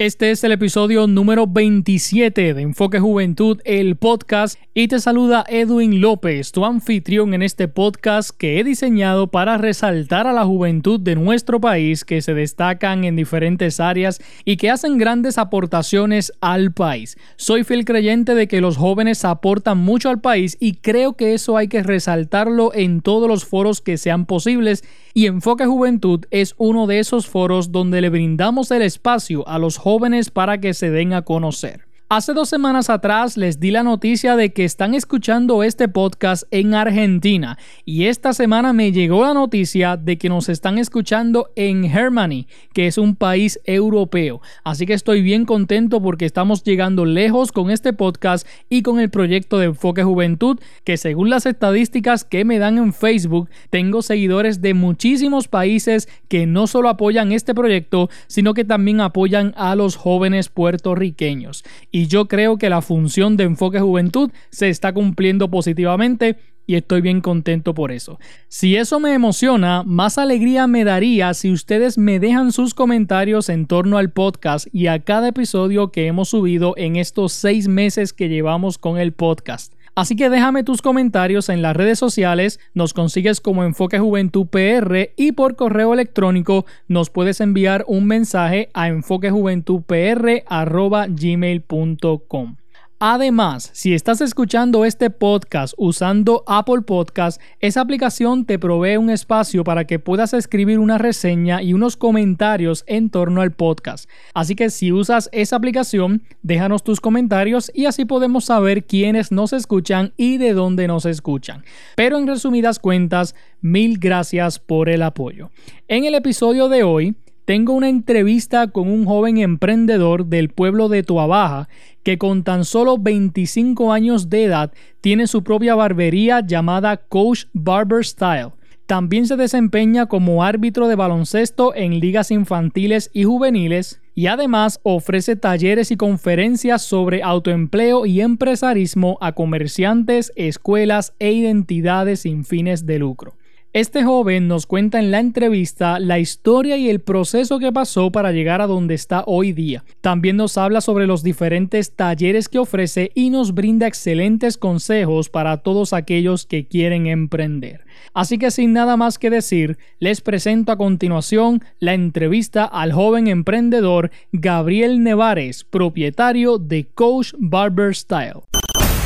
Este es el episodio número 27 de Enfoque Juventud, el podcast, y te saluda Edwin López, tu anfitrión en este podcast que he diseñado para resaltar a la juventud de nuestro país que se destacan en diferentes áreas y que hacen grandes aportaciones al país. Soy fiel creyente de que los jóvenes aportan mucho al país y creo que eso hay que resaltarlo en todos los foros que sean posibles y Enfoque Juventud es uno de esos foros donde le brindamos el espacio a los jóvenes jóvenes para que se den a conocer. Hace dos semanas atrás les di la noticia de que están escuchando este podcast en Argentina y esta semana me llegó la noticia de que nos están escuchando en Germany, que es un país europeo. Así que estoy bien contento porque estamos llegando lejos con este podcast y con el proyecto de Enfoque Juventud, que según las estadísticas que me dan en Facebook, tengo seguidores de muchísimos países que no solo apoyan este proyecto, sino que también apoyan a los jóvenes puertorriqueños yo creo que la función de Enfoque Juventud se está cumpliendo positivamente y estoy bien contento por eso. Si eso me emociona, más alegría me daría si ustedes me dejan sus comentarios en torno al podcast y a cada episodio que hemos subido en estos seis meses que llevamos con el podcast. Así que déjame tus comentarios en las redes sociales, nos consigues como Enfoque Juventud PR y por correo electrónico nos puedes enviar un mensaje a enfoquejuventudpr@gmail.com. Además, si estás escuchando este podcast usando Apple Podcast, esa aplicación te provee un espacio para que puedas escribir una reseña y unos comentarios en torno al podcast. Así que si usas esa aplicación, déjanos tus comentarios y así podemos saber quiénes nos escuchan y de dónde nos escuchan. Pero en resumidas cuentas, mil gracias por el apoyo. En el episodio de hoy, tengo una entrevista con un joven emprendedor del pueblo de Tuabaja que con tan solo 25 años de edad tiene su propia barbería llamada Coach Barber Style. También se desempeña como árbitro de baloncesto en ligas infantiles y juveniles y además ofrece talleres y conferencias sobre autoempleo y empresarismo a comerciantes, escuelas e identidades sin fines de lucro. Este joven nos cuenta en la entrevista la historia y el proceso que pasó para llegar a donde está hoy día. También nos habla sobre los diferentes talleres que ofrece y nos brinda excelentes consejos para todos aquellos que quieren emprender. Así que sin nada más que decir, les presento a continuación la entrevista al joven emprendedor Gabriel Nevares, propietario de Coach Barber Style.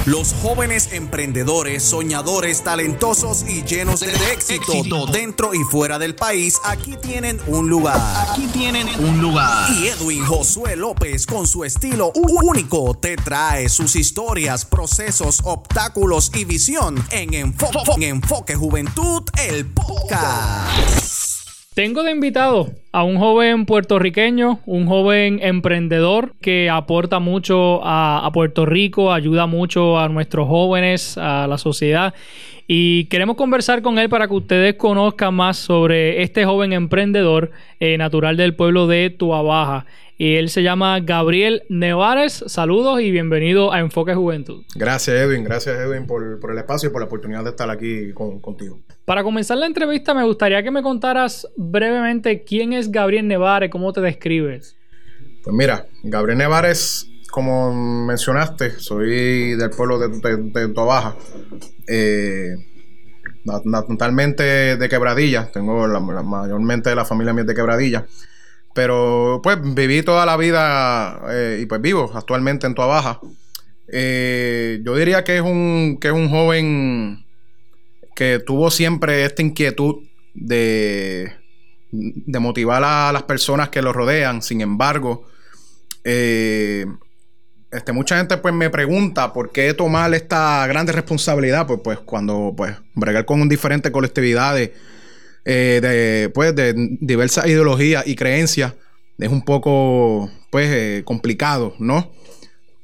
Los jóvenes emprendedores, soñadores, talentosos y llenos de éxito, dentro y fuera del país, aquí tienen un lugar. Aquí tienen un lugar. Y Edwin Josué López, con su estilo único, te trae sus historias, procesos, obstáculos y visión en Enfoque, en Enfoque Juventud, el podcast. Tengo de invitado a un joven puertorriqueño, un joven emprendedor que aporta mucho a, Puerto Rico, ayuda mucho a nuestros jóvenes, a la sociedad. Y queremos conversar con él para que ustedes conozcan más sobre este joven emprendedor eh, natural del pueblo de Tuabaja y él se llama Gabriel Nevares. Saludos y bienvenido a Enfoque Juventud. Gracias Edwin, gracias Edwin por, el espacio y por la oportunidad de estar aquí contigo. Para comenzar la entrevista me gustaría que me contaras brevemente quién es Gabriel Nevares, cómo te describes. Pues mira, Gabriel Nevares, como mencionaste, soy del pueblo de, de, Baja. Eh, totalmente de Quebradilla, tengo mayormente de la familia mía de Quebradilla. Pero pues viví toda la vida eh, y pues vivo actualmente en Tua Baja. Eh, yo diría que es un, que es un joven que tuvo siempre esta inquietud de, de motivar a las personas que lo rodean. Sin embargo, eh, este, mucha gente pues me pregunta por qué tomar esta grande responsabilidad. Pues, pues cuando pues bregar con diferentes colectividades eh, de, pues, de diversas ideologías y creencias es un poco pues eh, complicado, ¿no?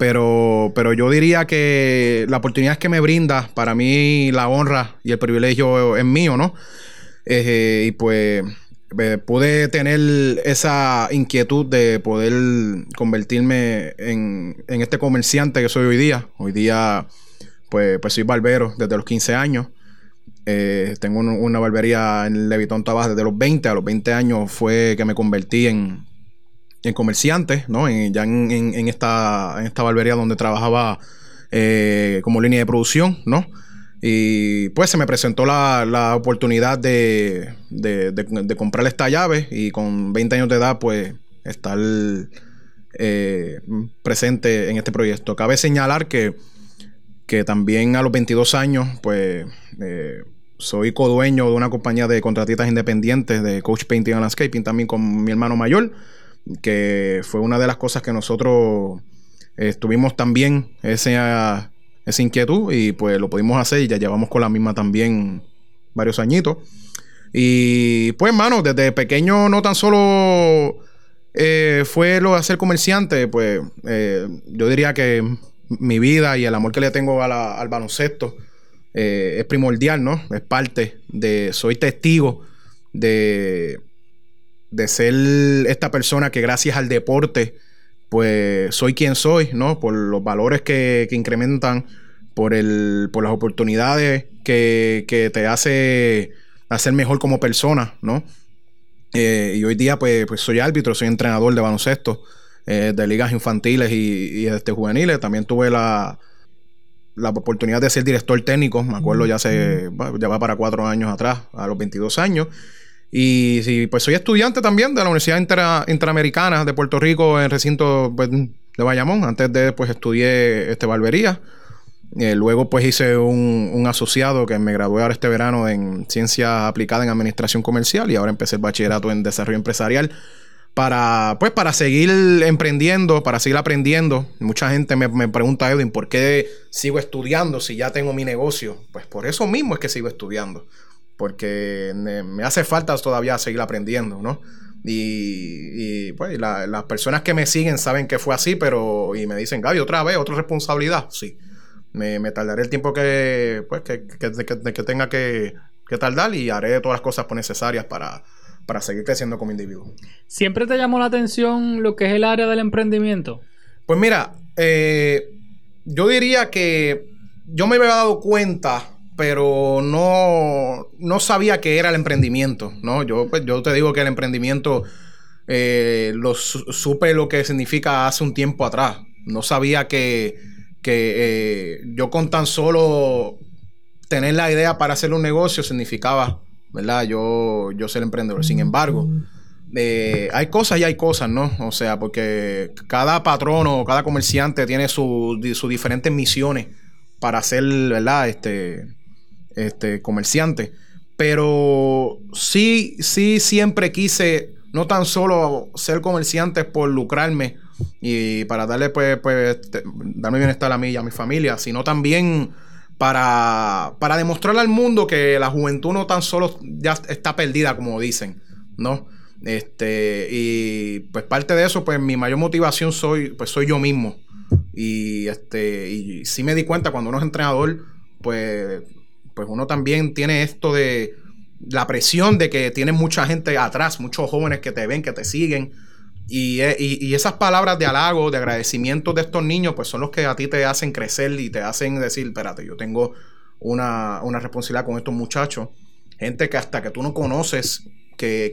Pero, pero yo diría que la oportunidad que me brinda, para mí la honra y el privilegio es mío, ¿no? Y pues pude tener esa inquietud de poder convertirme en, en, este comerciante que soy hoy día. Hoy día, pues, pues soy barbero desde los 15 años. Eh, tengo una barbería en Levitón Tabas desde los 20. A los 20 años fue que me convertí en, en comerciantes, ¿no? ya en, esta, en esta barbería donde trabajaba eh, como línea de producción, ¿no? Y pues se me presentó la, oportunidad de, de, comprar esta llave y con 20 años de edad, pues estar eh, presente en este proyecto. Cabe señalar que, que también a los 22 años, pues eh, soy codueño de una compañía de contratistas independientes de Coach Painting and Landscaping, también con mi hermano mayor, que fue una de las cosas que nosotros estuvimos también esa, esa inquietud y pues lo pudimos hacer y ya llevamos con la misma también varios añitos. Y pues, hermano, desde pequeño no tan solo eh, fue lo de ser comerciante, pues eh, yo diría que mi vida y el amor que le tengo al baloncesto eh, es primordial, ¿no? Es parte de, soy testigo de, de ser esta persona que gracias al deporte, pues soy quien soy, ¿no? Por los valores que, incrementan, por, el, por las oportunidades que, te hace hacer mejor como persona, ¿no? Eh, y hoy día, pues, pues, soy árbitro, soy entrenador de baloncesto eh, de ligas infantiles y, este, juveniles. También tuve la, la oportunidad de ser director técnico, me acuerdo ya hace, ya va para cuatro años atrás, a los 22 años. Y pues soy estudiante también de la Universidad Interamericana de Puerto Rico en recinto pues, de Bayamón. Antes de, pues estudié este barbería. Eh, luego pues hice un, asociado que me gradué ahora este verano en Ciencias Aplicadas en Administración Comercial y ahora empecé el bachillerato en Desarrollo Empresarial para, pues, para seguir emprendiendo, para seguir aprendiendo. Mucha gente me, me pregunta, Edwin, ¿por qué sigo estudiando si ya tengo mi negocio? Pues por eso mismo es que sigo estudiando porque me hace falta todavía seguir aprendiendo, ¿no? Y, pues las personas que me siguen saben que fue así, pero y me dicen, Gaby, otra vez, otra responsabilidad. Sí, me, tardaré el tiempo que, pues, que, tenga que, tardar y haré todas las cosas necesarias para, para seguir creciendo como individuo. ¿Siempre te llamó la atención lo que es el área del emprendimiento? Pues mira, eh, yo diría que yo me había dado cuenta pero no, no sabía que era el emprendimiento, ¿no? Yo, pues, yo te digo que el emprendimiento eh, lo supe lo que significa hace un tiempo atrás. No sabía que, que eh, yo con tan solo tener la idea para hacer un negocio significaba, ¿verdad? Yo, yo ser emprendedor. Sin embargo, eh, hay cosas y hay cosas, ¿no? O sea, porque cada patrono, cada comerciante tiene sus diferentes misiones para hacer, ¿verdad? Este, este, comerciante. Pero sí, sí, siempre quise no tan solo ser comerciante por lucrarme y para darle, pues, pues este, darme bienestar a mí y a mi familia, sino también para, para demostrarle al mundo que la juventud no tan solo ya está perdida, como dicen, ¿no? Este, y pues parte de eso, pues mi mayor motivación soy, pues soy yo mismo. Y este, y sí me di cuenta cuando uno es entrenador, pues pues uno también tiene esto de la presión de que tiene mucha gente atrás, muchos jóvenes que te ven, que te siguen. Eh, y, esas palabras de halago, de agradecimiento de estos niños, pues son los que a ti te hacen crecer y te hacen decir, espérate, yo tengo una, responsabilidad con estos muchachos. Gente que hasta que tú no conoces, que,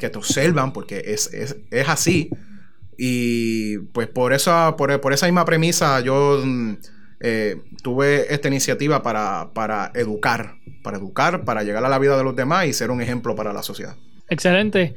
te observan, porque es, así. Y pues por esa, por, por esa misma premisa, yo mm, eh, tuve esta iniciativa para, para educar, para educar, para llegar a la vida de los demás y ser un ejemplo para la sociedad. Excelente.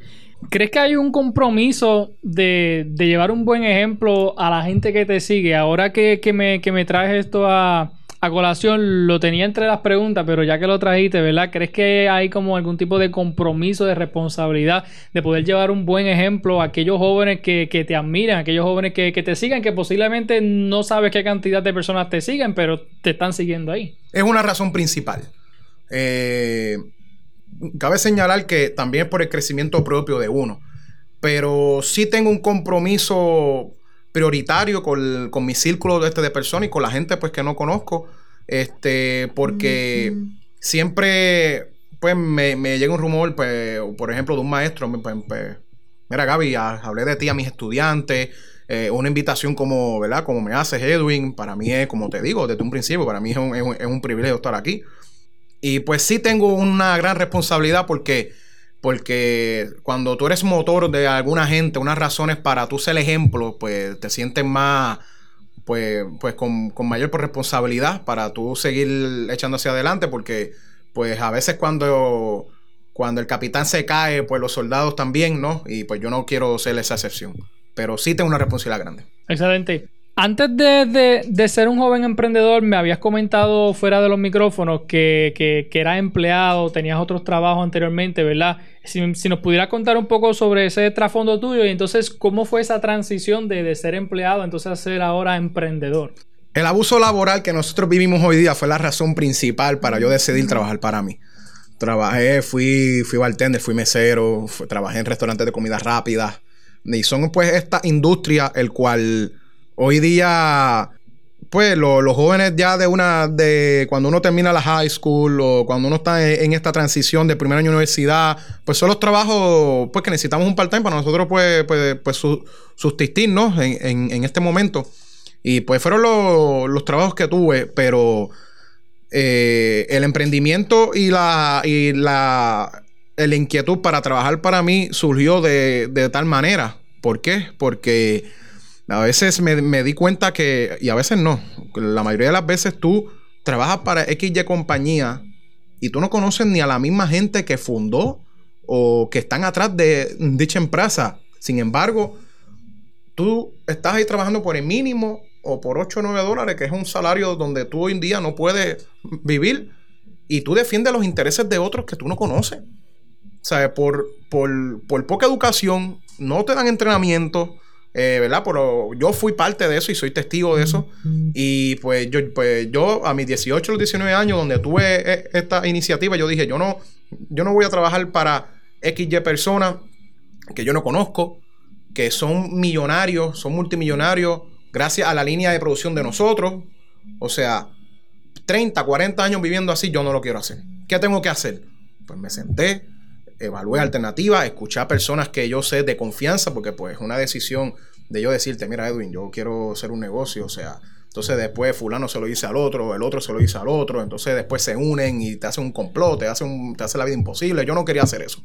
¿Crees que hay un compromiso de, llevar un buen ejemplo a la gente que te sigue? Ahora que, me, que me traes esto a, a colación lo tenía entre las preguntas, pero ya que lo trajiste, ¿verdad? ¿Crees que hay como algún tipo de compromiso, de responsabilidad de poder llevar un buen ejemplo a aquellos jóvenes que, te admiran, aquellos jóvenes que, te sigan, que posiblemente no sabes qué cantidad de personas te siguen, pero te están siguiendo ahí? Es una razón principal. Eh, cabe señalar que también es por el crecimiento propio de uno, pero sí tengo un compromiso prioritario con, mi círculo de, este de personas y con la gente pues que no conozco. Este, porque siempre pues me, llega un rumor, pues, por ejemplo, de un maestro, pues, pues mira Gaby, hablé de ti a mis estudiantes, eh, una invitación como, ¿verdad? Como me haces Edwin, para mí es, como te digo, desde un principio, para mí es un, es un privilegio estar aquí. Y pues sí tengo una gran responsabilidad porque porque cuando tú eres motor de alguna gente, unas razones para tú ser ejemplo, pues te sientes más, pues, pues con, con mayor responsabilidad para tú seguir echando hacia adelante, porque pues a veces cuando, cuando el capitán se cae, pues los soldados también, ¿no? Y pues yo no quiero ser esa excepción, pero sí tengo una responsabilidad grande. Excelente. Antes de, ser un joven emprendedor, me habías comentado fuera de los micrófonos que, que, eras empleado, tenías otros trabajos anteriormente, ¿verdad? Si, nos pudiera contar un poco sobre ese trasfondo tuyo y entonces cómo fue esa transición de, ser empleado, entonces a ser ahora emprendedor. El abuso laboral que nosotros vivimos hoy día fue la razón principal para yo decidir trabajar para mí. Trabajé, fui, fui bartender, fui mesero, trabajé en restaurantes de comida rápida. Y son pues esta industria el cual Hoy día, pues los jóvenes ya de una, de cuando uno termina la high school o cuando uno está en, esta transición de primer año de universidad, pues son los trabajos pues que necesitamos un part-time para nosotros pues, pues, pues. En, este momento. Y pues fueron los trabajos que tuve, pero eh, el emprendimiento y la, y la, inquietud para trabajar para mí surgió de tal manera. ¿Por qué? Porque a veces me, di cuenta que, y a veces no, la mayoría de las veces tú trabajas para XY compañía y tú no conoces ni a la misma gente que fundó o que están atrás de dicha empresa. Sin embargo, tú estás ahí trabajando por el mínimo o por 8 o 9 dólares, que es un salario donde tú hoy en día no puedes vivir y tú defiendes los intereses de otros que tú no conoces. O sea, por, por, por poca educación, no te dan entrenamiento eh, ¿verdad? Pero yo fui parte de eso y soy testigo de eso. Y pues yo, pues yo a mis 18, los 19 años, donde tuve e, esta iniciativa, yo dije, yo no, yo no voy a trabajar para XY personas que yo no conozco, que son millonarios, son multimillonarios, gracias a la línea de producción de nosotros. O sea, 30, 40 años viviendo así, yo no lo quiero hacer. ¿Qué tengo que hacer? Pues me senté, evalué alternativas, escuché a personas que yo sé de confianza, porque pues una decisión de yo decirte, mira Edwin, yo quiero hacer un negocio, o sea, entonces después fulano se lo dice al otro, el otro se lo dice al otro, entonces después se unen y te hacen un complot, te hacen, te hace la vida imposible. Yo no quería hacer eso.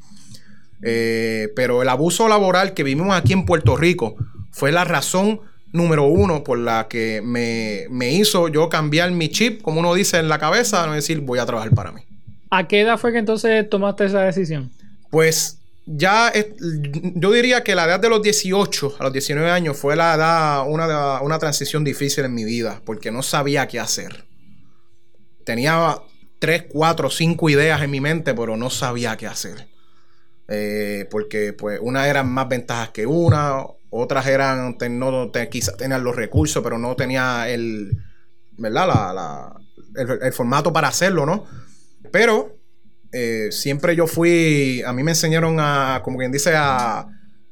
Eh, pero el abuso laboral que vivimos aquí en Puerto Rico fue la razón número uno por la que me, me hizo yo cambiar mi chip, como uno dice en la cabeza, no decir voy a trabajar para mí. ¿A qué edad fue que entonces tomaste esa decisión? Pues ya yo diría que la edad de los 18 a los 19 años fue la edad, una, una transición difícil en mi vida, porque no sabía qué hacer. Tenía 3, 4, 5 ideas en mi mente, pero no sabía qué hacer. Eh, porque pues unas eran más ventajas que una, otras eran, no, quizás tenían los recursos, pero no tenía el, ¿verdad? La, el formato para hacerlo, ¿no? Pero eh, siempre yo fui, a mí me enseñaron a, como quien dice, a,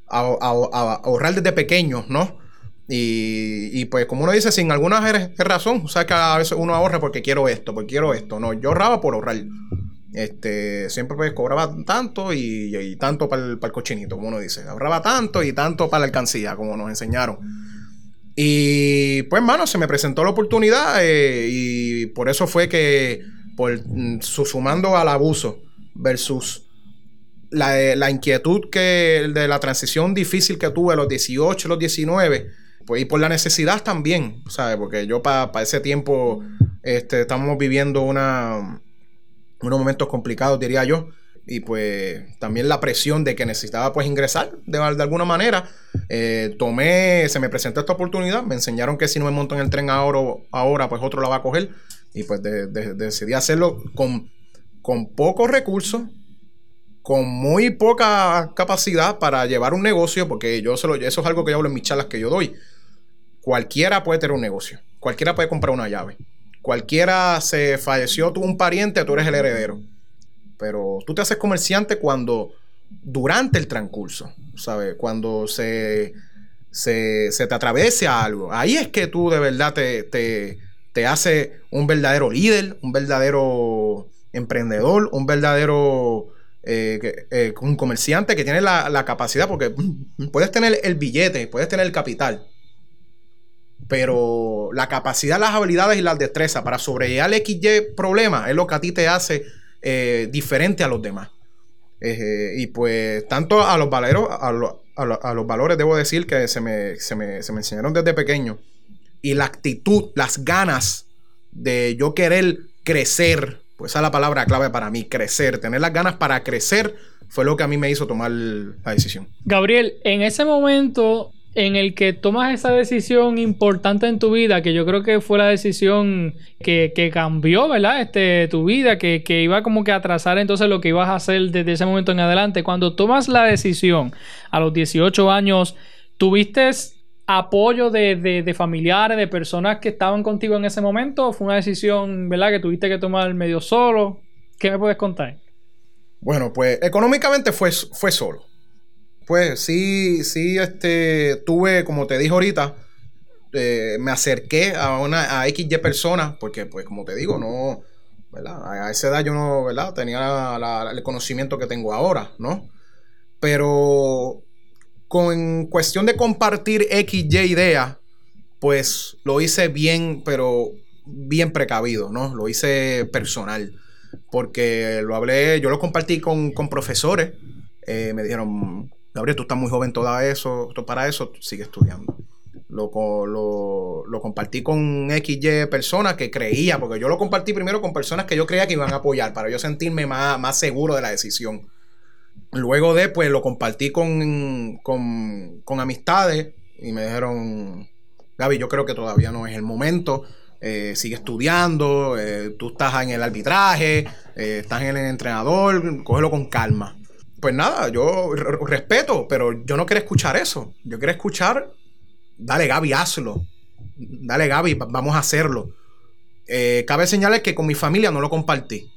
ahorrar desde pequeños, ¿no? Y, pues como uno dice, sin alguna razón, o sea que a veces uno ahorra porque quiero esto, porque quiero esto, no, yo ahorraba por ahorrar. Este, siempre pues cobraba tanto y, tanto para el, cochinito, como uno dice. Ahorraba tanto y tanto para la alcancía, como nos enseñaron. Y pues, mano, se me presentó la oportunidad eh, y por eso fue que por mm, sumando al abuso versus la, la, inquietud que de la transición difícil que tuve a los 18, los 19, pues y por la necesidad también, ¿sabes? Porque yo para ese tiempo este, estamos viviendo una, unos momentos complicados, diría yo. Y pues también la presión de que necesitaba pues ingresar de, de alguna manera. Eh, tomé, se me presentó esta oportunidad, me enseñaron que si no me monto en el tren ahora, ahora pues otro la va a coger. Y pues decidí hacerlo con, con pocos recursos, con muy poca capacidad para llevar un negocio, porque yo se eso es algo que yo hablo en mis charlas que yo doy. Cualquiera puede tener un negocio, cualquiera puede comprar una llave, cualquiera se falleció, tuvo un pariente, tú eres el heredero. Pero tú te haces comerciante cuando, durante el transcurso, ¿sabes? Cuando se, se, te atravese algo. Ahí es que tú de verdad te hace un verdadero líder, un verdadero emprendedor, un verdadero eh, eh, un comerciante que tiene la, capacidad, porque puedes tener el billete, puedes tener el capital, pero la capacidad, las habilidades y las destrezas para sobrellevar el XY problema es lo que a ti te hace eh, diferente a los demás. Y pues tanto a los valeros, a, a, los valores debo decir que se me, se me, enseñaron desde pequeño. Y la actitud, las ganas de yo querer crecer, pues esa es la palabra clave para mí, crecer, tener las ganas para crecer fue lo que a mí me hizo tomar la decisión. Gabriel, en ese momento en el que tomas esa decisión importante en tu vida, que yo creo que fue la decisión que, cambió, ¿verdad? Este, tu vida, que, iba como que a atrasar entonces lo que ibas a hacer desde ese momento en adelante. Cuando tomas la decisión a los 18 años, ¿tuviste apoyo de, familiares, de personas que estaban contigo en ese momento? ¿O fue una decisión, ¿verdad? Que tuviste que tomar medio solo. ¿Qué me puedes contar? Bueno, pues económicamente fue, fue solo pues sí, sí, este, tuve, como te dije ahorita, eh, me acerqué a una a XY personas, porque pues como te digo, no, ¿verdad? A esa edad yo no, ¿verdad? Tenía el conocimiento que tengo ahora, ¿no? Pero con cuestión de compartir XY idea, pues lo hice bien, pero bien precavido, ¿no? Lo hice personal, porque lo hablé, yo lo compartí con, profesores, eh, me dijeron, Gabriel, tú estás muy joven toda eso, para eso, sigue estudiando. Lo, lo, compartí con XY personas que creía, porque yo lo compartí primero con personas que yo creía que iban a apoyar, para yo sentirme más, seguro de la decisión. Luego de, pues lo compartí con, con, amistades y me dijeron, Gaby, yo creo que todavía no es el momento. Eh, sigue estudiando, eh, tú estás en el arbitraje, eh, estás en el entrenador, cógelo con calma pues nada, yo respeto, pero yo no quiero escuchar eso. Yo quiero escuchar, dale Gaby, hazlo. Dale Gaby, vamos a hacerlo. Cabe señalar que con mi familia no lo compartí.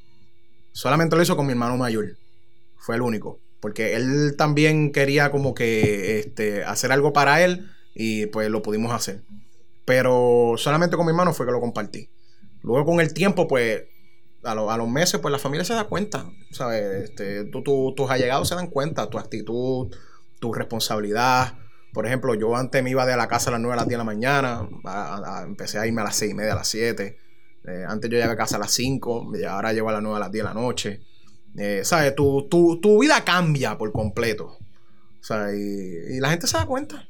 Solamente lo hizo con mi hermano mayor. Fue el único. Porque él también quería como que este, hacer algo para él y pues lo pudimos hacer. Pero solamente con mi hermano fue que lo compartí. Luego con el tiempo pues a, los meses, pues la familia se da cuenta, ¿sabes? Este, tus allegados se dan cuenta, tu actitud, tu responsabilidad. Por ejemplo, yo antes me iba de la casa a las 9 a las 10 de la mañana, empecé a irme a las 6 y media, a las 7. Eh, antes yo llegaba a casa a las 5, y ahora llego a las 9 a las 10 de la noche. Eh, ¿Sabes? Tu, vida cambia por completo. ¿Sabes? Y, la gente se da cuenta.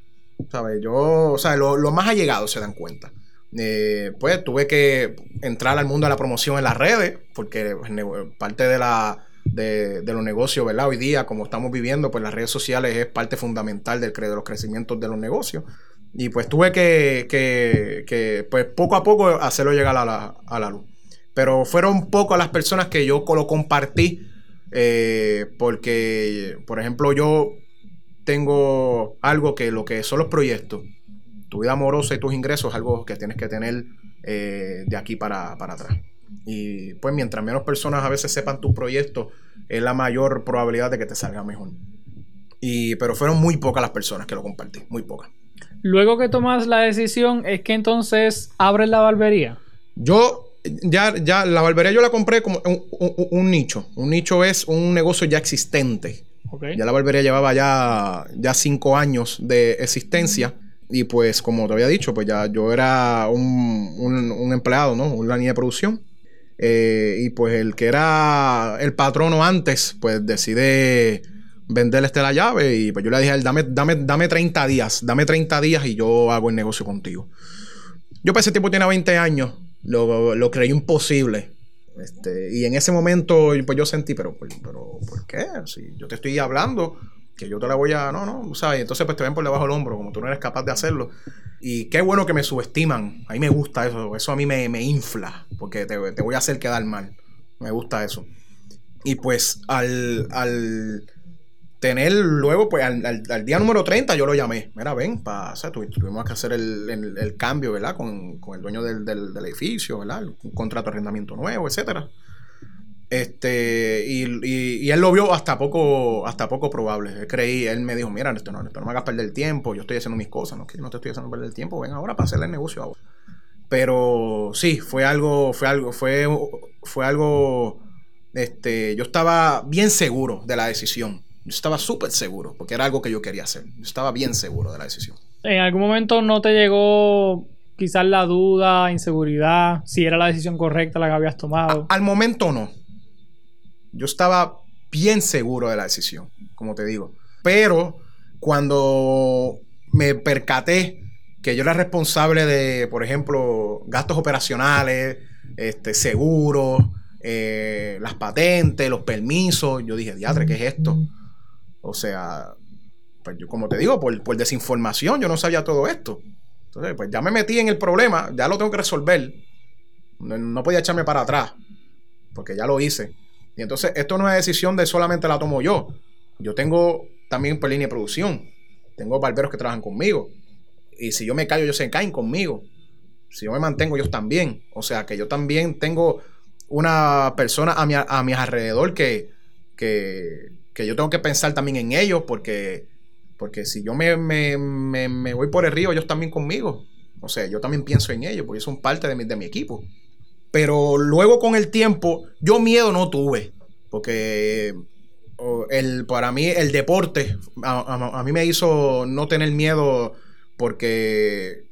¿Sabes? Yo, o sea, los más allegados se dan cuenta. Eh, pues tuve que entrar al mundo de la promoción en las redes, porque parte de la de, los negocios, ¿verdad? Hoy día, como estamos viviendo, pues las redes sociales es parte fundamental del, de los crecimientos de los negocios. Y pues tuve que, que, pues poco a poco hacerlo llegar a la, a la luz. Pero fueron pocas las personas que yo lo compartí, eh, porque, por ejemplo, yo tengo algo que lo que son los proyectos tu vida amorosa y tus ingresos es algo que tienes que tener eh, de aquí para, atrás. Y pues mientras menos personas a veces sepan tu proyecto, es la mayor probabilidad de que te salga mejor. Y, pero fueron muy pocas las personas que lo compartí, muy pocas. Luego que tomas la decisión, es que entonces abres la barbería. Yo ya, ya la barbería yo la compré como un, nicho. Un nicho es un negocio ya existente. Ya la barbería llevaba ya, ya cinco años de existencia. Y pues, como te había dicho, pues ya yo era un, empleado, ¿no? Una línea de producción. Eh, y pues el que era el patrono antes, pues decide venderle este la llave. Y pues yo le dije a él, dame, dame, dame 30 días, dame 30 días y yo hago el negocio contigo. Yo para ese tiempo tenía 20 años, lo, lo creí imposible. Este, y en ese momento, pues yo sentí, pero, pero ¿por qué? Si yo te estoy hablando que yo te la voy a. No, no, ¿sabes? Entonces, pues te ven por debajo del hombro, como tú no eres capaz de hacerlo. Y qué bueno que me subestiman. A mí me gusta eso. Eso a mí me, infla, porque te, voy a hacer quedar mal. Me gusta eso. Y pues al, al tener luego, pues al, día número 30 yo lo llamé. Mira, ven, para, o tuvimos que hacer el, cambio, ¿verdad? Con, el dueño del, del, edificio, ¿verdad? Un contrato de arrendamiento nuevo, etcétera. Este, y, él lo vio hasta poco, hasta poco probable. Él creí, él me dijo, mira, esto no, esto no me hagas perder el tiempo, yo estoy haciendo mis cosas, no, que no te estoy haciendo perder el tiempo, ven ahora para hacerle el negocio ahora. Pero sí, fue algo, fue algo, fue, fue algo, este, yo estaba bien seguro de la decisión. Yo estaba súper seguro, porque era algo que yo quería hacer. Yo estaba bien seguro de la decisión. ¿En algún momento no te llegó quizás la duda, inseguridad, si era la decisión correcta la que habías tomado? al momento no yo estaba bien seguro de la decisión, como te digo. Pero cuando me percaté que yo era responsable de, por ejemplo, gastos operacionales, este, seguros, eh, las patentes, los permisos, yo dije, diadre, ¿qué es esto? O sea, pues yo como te digo, por, por desinformación yo no sabía todo esto. Entonces, pues ya me metí en el problema, ya lo tengo que resolver. No, podía echarme para atrás, porque ya lo hice. Y entonces, esto no es una decisión de solamente la tomo yo. Yo tengo también por línea de producción. Tengo barberos que trabajan conmigo. Y si yo me callo, ellos se caen conmigo. Si yo me mantengo, ellos también. O sea, que yo también tengo una persona a mi, a mi alrededor que, que, que yo tengo que pensar también en ellos, porque porque si yo me, me, voy por el río, ellos también conmigo. O sea, yo también pienso en ellos, porque son parte de mi, de mi equipo. Pero luego con el tiempo, yo miedo no tuve. Porque el, para mí el deporte, a, mí me hizo no tener miedo porque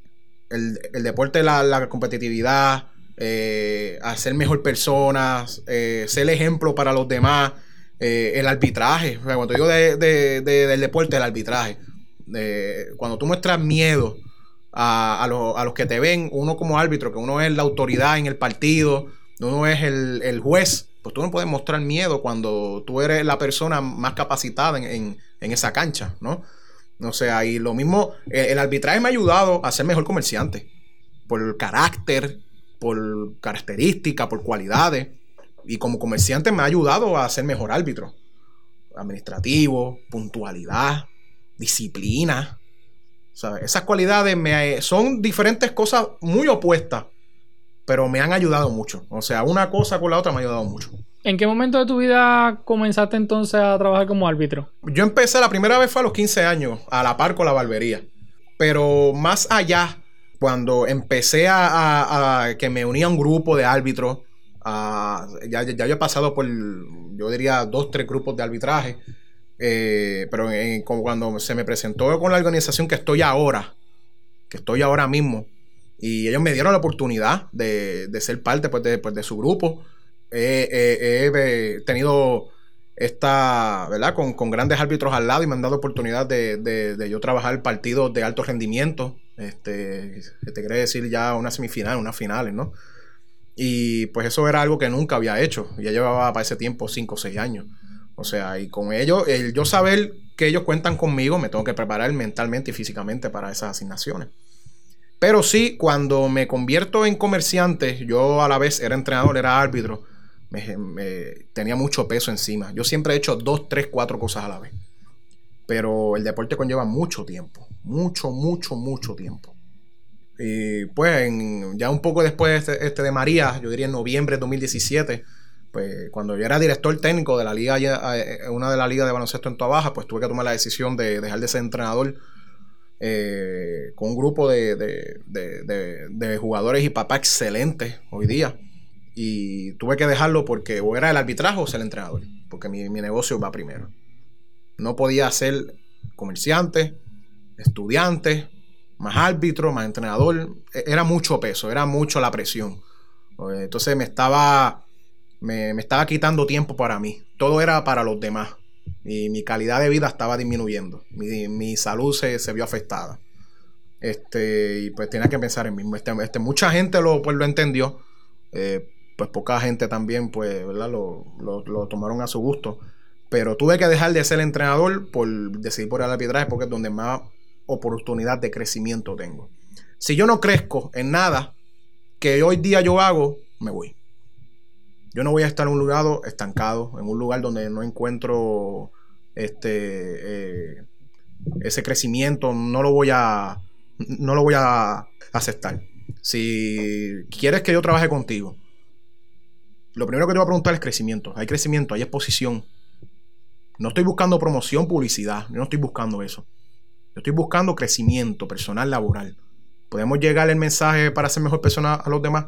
el, deporte, la, la competitividad, eh, hacer mejor personas, eh, ser ejemplo para los demás, eh, el arbitraje. cuando digo de, del deporte, el arbitraje. cuando tú muestras miedo a, los que te ven, uno como árbitro, que uno es la autoridad en el partido, uno es el, juez, pues tú no puedes mostrar miedo cuando tú eres la persona más capacitada en, esa cancha, ¿no? O sea, y lo mismo, el, el arbitraje me ha ayudado a ser mejor comerciante, por carácter, por características, por cualidades y como comerciante me ha ayudado a ser mejor árbitro. Administrativo, puntualidad, disciplina. esas cualidades me, son diferentes cosas muy opuestas, pero me han ayudado mucho. O sea, una cosa con la otra me ha ayudado mucho. ¿En qué momento de tu vida comenzaste entonces a trabajar como árbitro? Yo empecé, la primera vez fue a los 15 años, a la par con la barbería. Pero más allá, cuando empecé a, a que me unía a un grupo de árbitros, ya, ya, yo he pasado por, yo diría, dos, tres grupos de arbitraje. Eh, pero cuando se me presentó con la organización que estoy ahora, que estoy ahora mismo, y ellos me dieron la oportunidad de, ser parte pues, de, pues, de, su grupo. he tenido esta, ¿verdad? Con, grandes árbitros al lado y me han dado oportunidad de, de, yo trabajar partidos de alto rendimiento. Este, te quiere decir ya una semifinal, unas finales, ¿no? Y pues eso era algo que nunca había hecho. Ya llevaba para ese tiempo 5 o 6 años. O sea, y con ellos, el yo saber que ellos cuentan conmigo, me tengo que preparar mentalmente y físicamente para esas asignaciones. Pero sí, cuando me convierto en comerciante, yo a la vez era entrenador, era árbitro, me, tenía mucho peso encima. Yo siempre he hecho dos, tres, cuatro cosas a la vez. Pero el deporte conlleva mucho tiempo, mucho, mucho, mucho tiempo. Y pues ya un poco después este, este, de María, yo diría en noviembre de 2017, pues cuando yo era director técnico de la liga, eh, una de las ligas de baloncesto en Toa Baja, pues tuve que tomar la decisión de dejar de ser entrenador eh, con un grupo de, de, jugadores y papás excelentes hoy día. Y tuve que dejarlo porque o era el arbitraje o ser entrenador, porque mi, mi negocio va primero. No podía ser comerciante, estudiante, más árbitro, más entrenador, e, era mucho peso, era mucho la presión. Entonces me estaba, me, estaba quitando tiempo para mí. Todo era para los demás. Y mi calidad de vida estaba disminuyendo. Mi, salud se, vio afectada. Este, y pues tenía que pensar en mí. Este, este, mucha gente lo, pues, lo entendió. Eh, pues poca gente también, pues, ¿verdad? Lo, lo, tomaron a su gusto. Pero tuve que dejar de ser entrenador por decidir por el arbitraje porque es donde más oportunidad de crecimiento tengo. Si yo no crezco en nada que hoy día yo hago, me voy. Yo no voy a estar en un lugar estancado, en un lugar donde no encuentro este eh, ese crecimiento, no lo voy a no lo voy a aceptar. Si quieres que yo trabaje contigo, lo primero que te voy a preguntar es crecimiento. Hay crecimiento, hay exposición. No estoy buscando promoción, publicidad. Yo no estoy buscando eso. Yo estoy buscando crecimiento personal laboral. Podemos llegar el mensaje para ser mejor persona a los demás.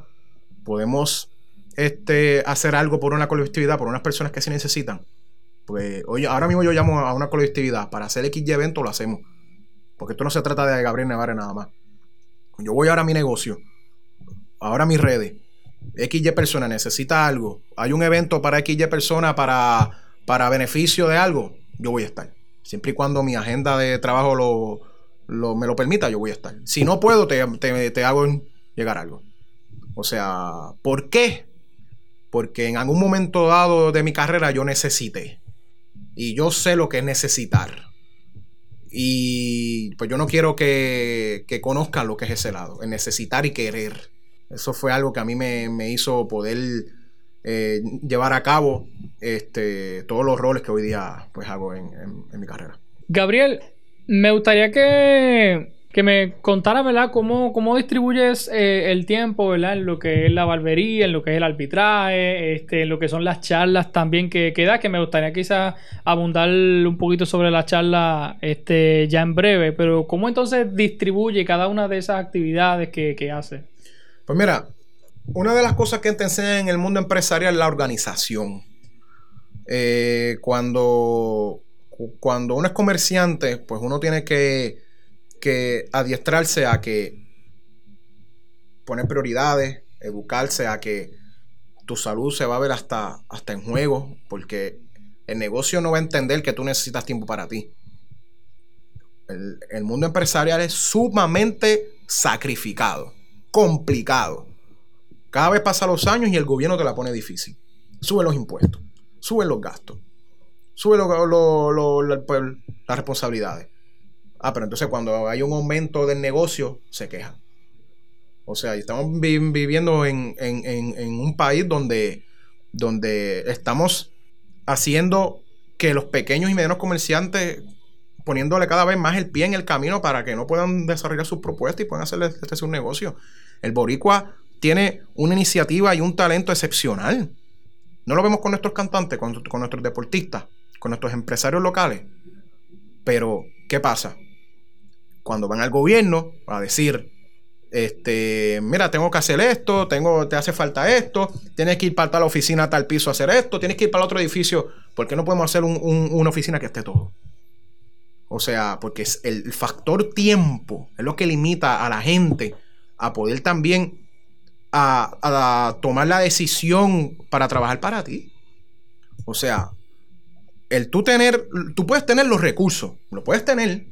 Podemos este, hacer algo por una colectividad, por unas personas que se necesitan. Pues oye, ahora mismo yo llamo a una colectividad para hacer X evento, lo hacemos. Porque esto no se trata de Gabriel Navarre nada más. Yo voy ahora a mi negocio, ahora a mis redes. XY persona necesita algo. Hay un evento para XY persona para para beneficio de algo, yo voy a estar. Siempre y cuando mi agenda de trabajo lo, me lo permita, yo voy a estar. Si no puedo, te, hago llegar algo. O sea, ¿por qué? Porque en algún momento dado de mi carrera yo necesité. Y yo sé lo que es necesitar. Y pues yo no quiero que, que conozcan lo que es ese lado, el necesitar y querer. Eso fue algo que a mí me, hizo poder eh, llevar a cabo este, todos los roles que hoy día pues hago en, en mi carrera. Gabriel, me gustaría que que me contara, ¿verdad?, cómo, cómo distribuyes eh, el tiempo, ¿verdad?, en lo que es la barbería, en lo que es el arbitraje, este, en lo que son las charlas también que, queda, que me gustaría quizás abundar un poquito sobre la charla este, ya en breve, pero ¿cómo entonces distribuye cada una de esas actividades que, hace? Pues mira, una de las cosas que te enseñan en el mundo empresarial es la organización. Eh, cuando, cuando uno es comerciante, pues uno tiene que que adiestrarse a que poner prioridades, educarse a que tu salud se va a ver hasta, hasta en juego, porque el negocio no va a entender que tú necesitas tiempo para ti. El, el mundo empresarial es sumamente sacrificado, complicado. Cada vez pasan los años y el gobierno te la pone difícil. Sube los impuestos, sube los gastos, sube pues, las responsabilidades. Ah, pero entonces cuando hay un aumento del negocio, se quejan. O sea, estamos viviendo en, un país donde, donde estamos haciendo que los pequeños y medianos comerciantes poniéndole cada vez más el pie en el camino para que no puedan desarrollar sus propuestas y puedan hacer este su negocio. El boricua tiene una iniciativa y un talento excepcional. No lo vemos con nuestros cantantes, con, nuestros deportistas, con nuestros empresarios locales. Pero, ¿qué pasa? cuando van al gobierno a decir, este, mira, tengo que hacer esto, tengo, te hace falta esto, tienes que ir para tal oficina, tal piso a hacer esto, tienes que ir para el otro edificio, porque no podemos hacer una oficina que esté todo? O sea, porque el factor tiempo es lo que limita a la gente a poder también a, tomar la decisión para trabajar para ti. O sea, el tú tener, tú puedes tener los recursos, lo puedes tener,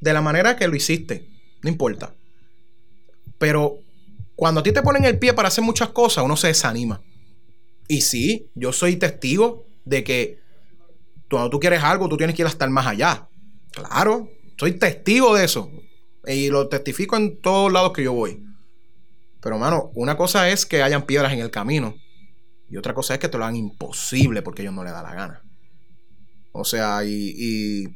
de la manera que lo hiciste. No importa. Pero cuando a ti te ponen el pie para hacer muchas cosas, uno se desanima. Y sí, yo soy testigo de que cuando tú quieres algo, tú tienes que ir hasta el más allá. Claro, soy testigo de eso. Y lo testifico en todos lados que yo voy. Pero, mano, una cosa es que hayan piedras en el camino. Y otra cosa es que te lo hagan imposible porque ellos no les da la gana. O sea, y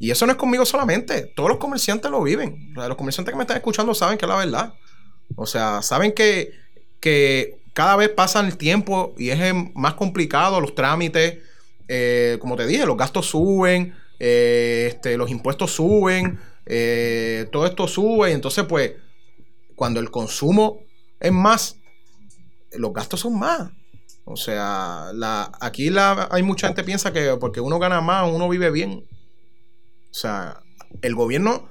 y eso no es conmigo solamente. Todos los comerciantes lo viven. los comerciantes que me están escuchando saben que es la verdad. O sea, saben que, que cada vez pasa el tiempo y es más complicado los trámites. Eh, como te dije, los gastos suben, eh, este, los impuestos suben, eh, todo esto sube. Y entonces, pues, cuando el consumo es más, los gastos son más. O sea, la, aquí la, hay mucha gente que piensa que porque uno gana más, uno vive bien. O sea, el gobierno,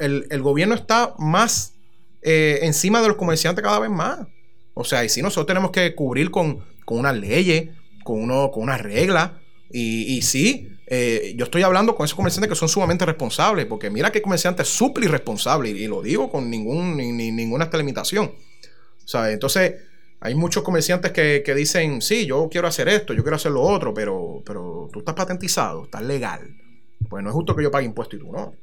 el, gobierno está más eh, encima de los comerciantes cada vez más. O sea, y si nosotros tenemos que cubrir con, con unas leyes, con, uno, con unas reglas. Y, sí, eh, yo estoy hablando con esos comerciantes que son sumamente responsables, porque mira que comerciante es súper irresponsable, y, lo digo con ningún, ni, ninguna limitación. Sea, entonces hay muchos comerciantes que, que, dicen, sí, yo quiero hacer esto, yo quiero hacer lo otro, pero, pero tú estás patentizado, estás legal. Pues no es justo que yo pague impuestos y tú no.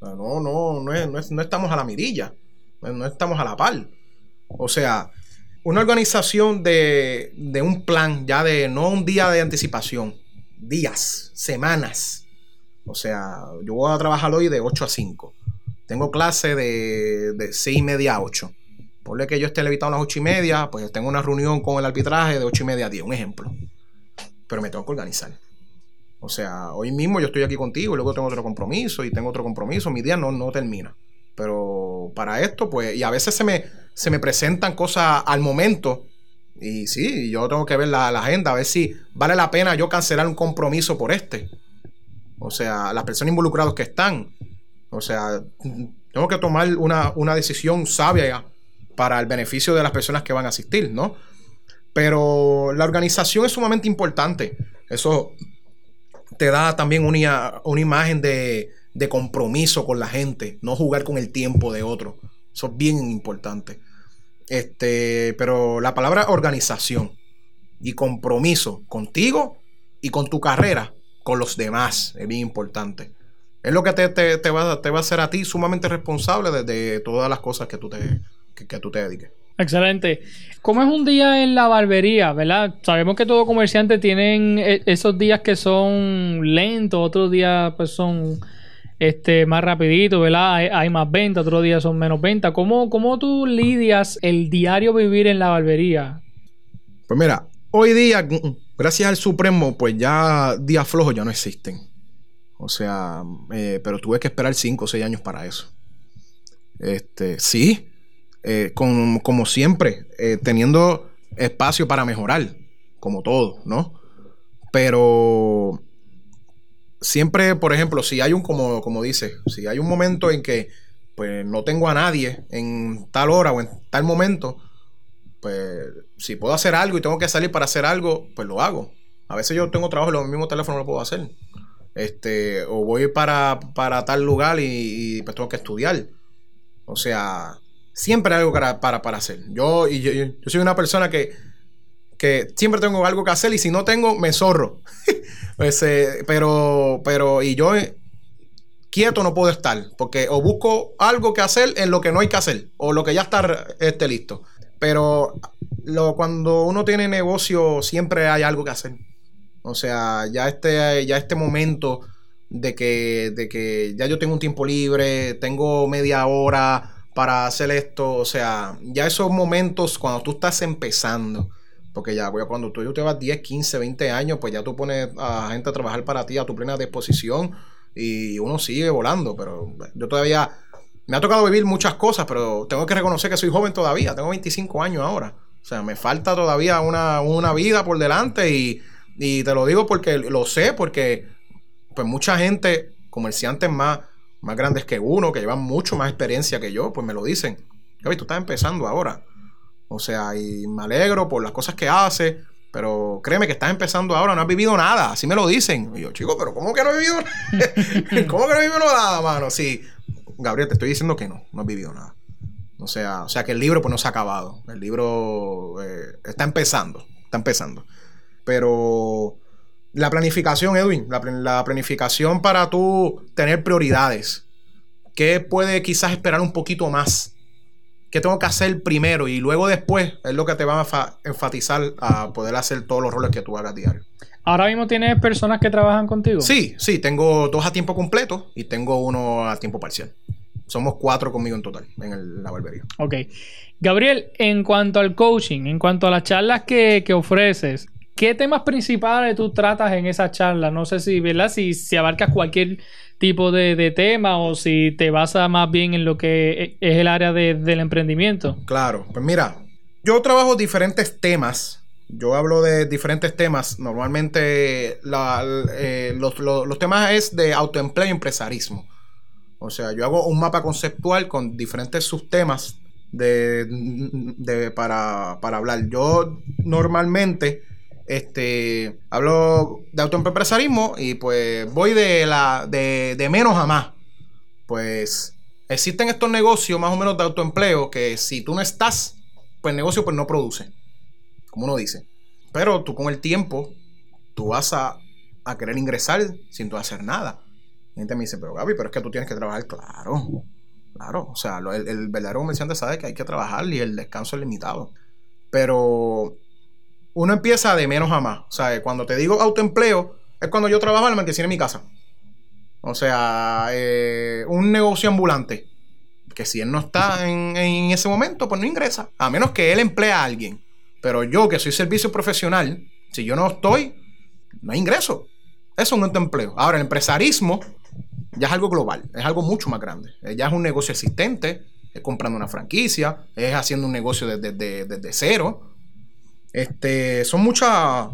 No, no, no, estamos a la mirilla. No, estamos a la par. O sea, una organización de, de, un plan, ya de no un día de anticipación, días, semanas. O sea, yo voy a trabajar hoy de 8 a 5. Tengo clase de, de 6 y media a 8. Ponle que yo esté levitado a las 8 y media, pues tengo una reunión con el arbitraje de 8 y media a 10, un ejemplo. Pero me tengo que organizar. O sea, hoy mismo yo estoy aquí contigo y luego tengo otro compromiso y tengo otro compromiso. Mi día no, no termina. Pero para esto, pues, y a veces se me, se me presentan cosas al momento. Y sí, yo tengo que ver la, agenda, a ver si vale la pena yo cancelar un compromiso por este. O sea, las personas involucradas que están. O sea, tengo que tomar una, una decisión sabia para el beneficio de las personas que van a asistir, ¿no? Pero la organización es sumamente importante. Eso te da también una, una imagen de, de compromiso con la gente, no jugar con el tiempo de otro. Eso es bien importante. Este, pero la palabra organización y compromiso contigo y con tu carrera, con los demás, es bien importante. Es lo que te, te, va, te va, a hacer a ti sumamente responsable de, todas las cosas que tú te, que, tú te dediques. Excelente. ¿Cómo es un día en la barbería, verdad? Sabemos que todo comerciante tienen e, esos días que son lentos, otros días pues son este, más rapidito, ¿verdad? Hay, más ventas, otros días son menos ventas. ¿Cómo, ¿Cómo tú lidias el diario vivir en la barbería? Pues mira, hoy día, gracias al Supremo, pues ya días flojos ya no existen. O sea, eh, pero tuve que esperar 5 o 6 años para eso. Este, sí, eh, como siempre, eh, teniendo espacio para mejorar, como todo, ¿no? Pero siempre, por ejemplo, si hay un, como, como dice, si hay un momento en que pues no tengo a nadie en tal hora o en tal momento, pues si puedo hacer algo y tengo que salir para hacer algo, pues lo hago. A veces yo tengo trabajo y lo mismo teléfono lo puedo hacer. Este, o voy para, para tal lugar y, pues tengo que estudiar. O sea, siempre hay algo para, para, para hacer. Yo, y yo, yo, soy una persona que, que siempre tengo algo que hacer y si no tengo, me zorro. Pues, eh, pero, pero, y yo eh, quieto no puedo estar, porque o busco algo que hacer en lo que no hay que hacer, o lo que ya está este, listo. Pero lo, cuando uno tiene negocio, siempre hay algo que hacer. O sea, ya este, ya este momento de que, de que ya yo tengo un tiempo libre, tengo media hora para hacer esto, o sea, ya esos momentos cuando tú estás empezando, porque ya, cuando tú te vas 10, 15, 20 años, pues ya tú pones a gente a trabajar para ti a tu plena disposición y uno sigue volando. Pero yo todavía me ha tocado vivir muchas cosas, pero tengo que reconocer que soy joven todavía. Tengo 25 años ahora. O sea, me falta todavía una, una vida por delante y, y, te lo digo porque lo sé, porque pues mucha gente, comerciantes más, más grandes que uno, que llevan mucho más experiencia que yo, pues me lo dicen. Gaby, tú estás empezando ahora. O sea, y me alegro por las cosas que hace. Pero créeme que estás empezando ahora, no has vivido nada. Así me lo dicen. Y yo, chico, pero ¿cómo que no he vivido nada? ¿Cómo que no he vivido nada, mano? Sí, Gabriel, te estoy diciendo que no, no has vivido nada. O sea, o sea que el libro pues no se ha acabado. El libro eh, está empezando, está empezando. Pero la planificación, Edwin, la, la planificación para tú tener prioridades. ¿Qué puede quizás esperar un poquito más? Qué tengo que hacer primero y luego después es lo que te va a enfatizar a poder hacer todos los roles que tú hagas diario. ¿Ahora mismo tienes personas que trabajan contigo? Sí, sí, tengo dos a tiempo completo y tengo uno a tiempo parcial. Somos cuatro conmigo en total en la barbería. Ok. Gabriel, en cuanto al coaching, en cuanto a las charlas que, que ofreces, ¿qué temas principales tú tratas en esa charla? No sé si, ¿verdad? Si, si abarcas cualquier tipo de, tema o si te basas más bien en lo que es el área del emprendimiento. Claro, pues mira, yo trabajo diferentes temas. Yo hablo de diferentes temas. Normalmente eh, los, temas es de autoempleo y empresarismo. O sea, yo hago un mapa conceptual con diferentes subtemas de, de para, para hablar. Yo normalmente este, hablo de autoempresarismo y pues voy de, la, de, menos a más. Pues existen estos negocios más o menos de autoempleo que si tú no estás, pues el negocio pues no produce, como uno dice. Pero tú con el tiempo, tú vas a, querer ingresar sin tú hacer nada. Gente me dice, pero Gaby, pero es que tú tienes que trabajar. Claro, claro. O sea, el, el verdadero comerciante sabe que hay que trabajar y el descanso es limitado. Pero uno empieza de menos a más. O sea, cuando te digo autoempleo, es cuando yo trabajo en la marquesina en mi casa. O sea, eh, un negocio ambulante. Que si él no está en, ese momento, pues no ingresa. A menos que él emplee a alguien. Pero yo, que soy servicio profesional, si yo no estoy, no hay ingreso. Eso es un autoempleo. Ahora, el empresarismo ya es algo global. Es algo mucho más grande. Eh, ya es un negocio existente. Es comprando una franquicia. Es haciendo un negocio desde cero. Este, son muchas,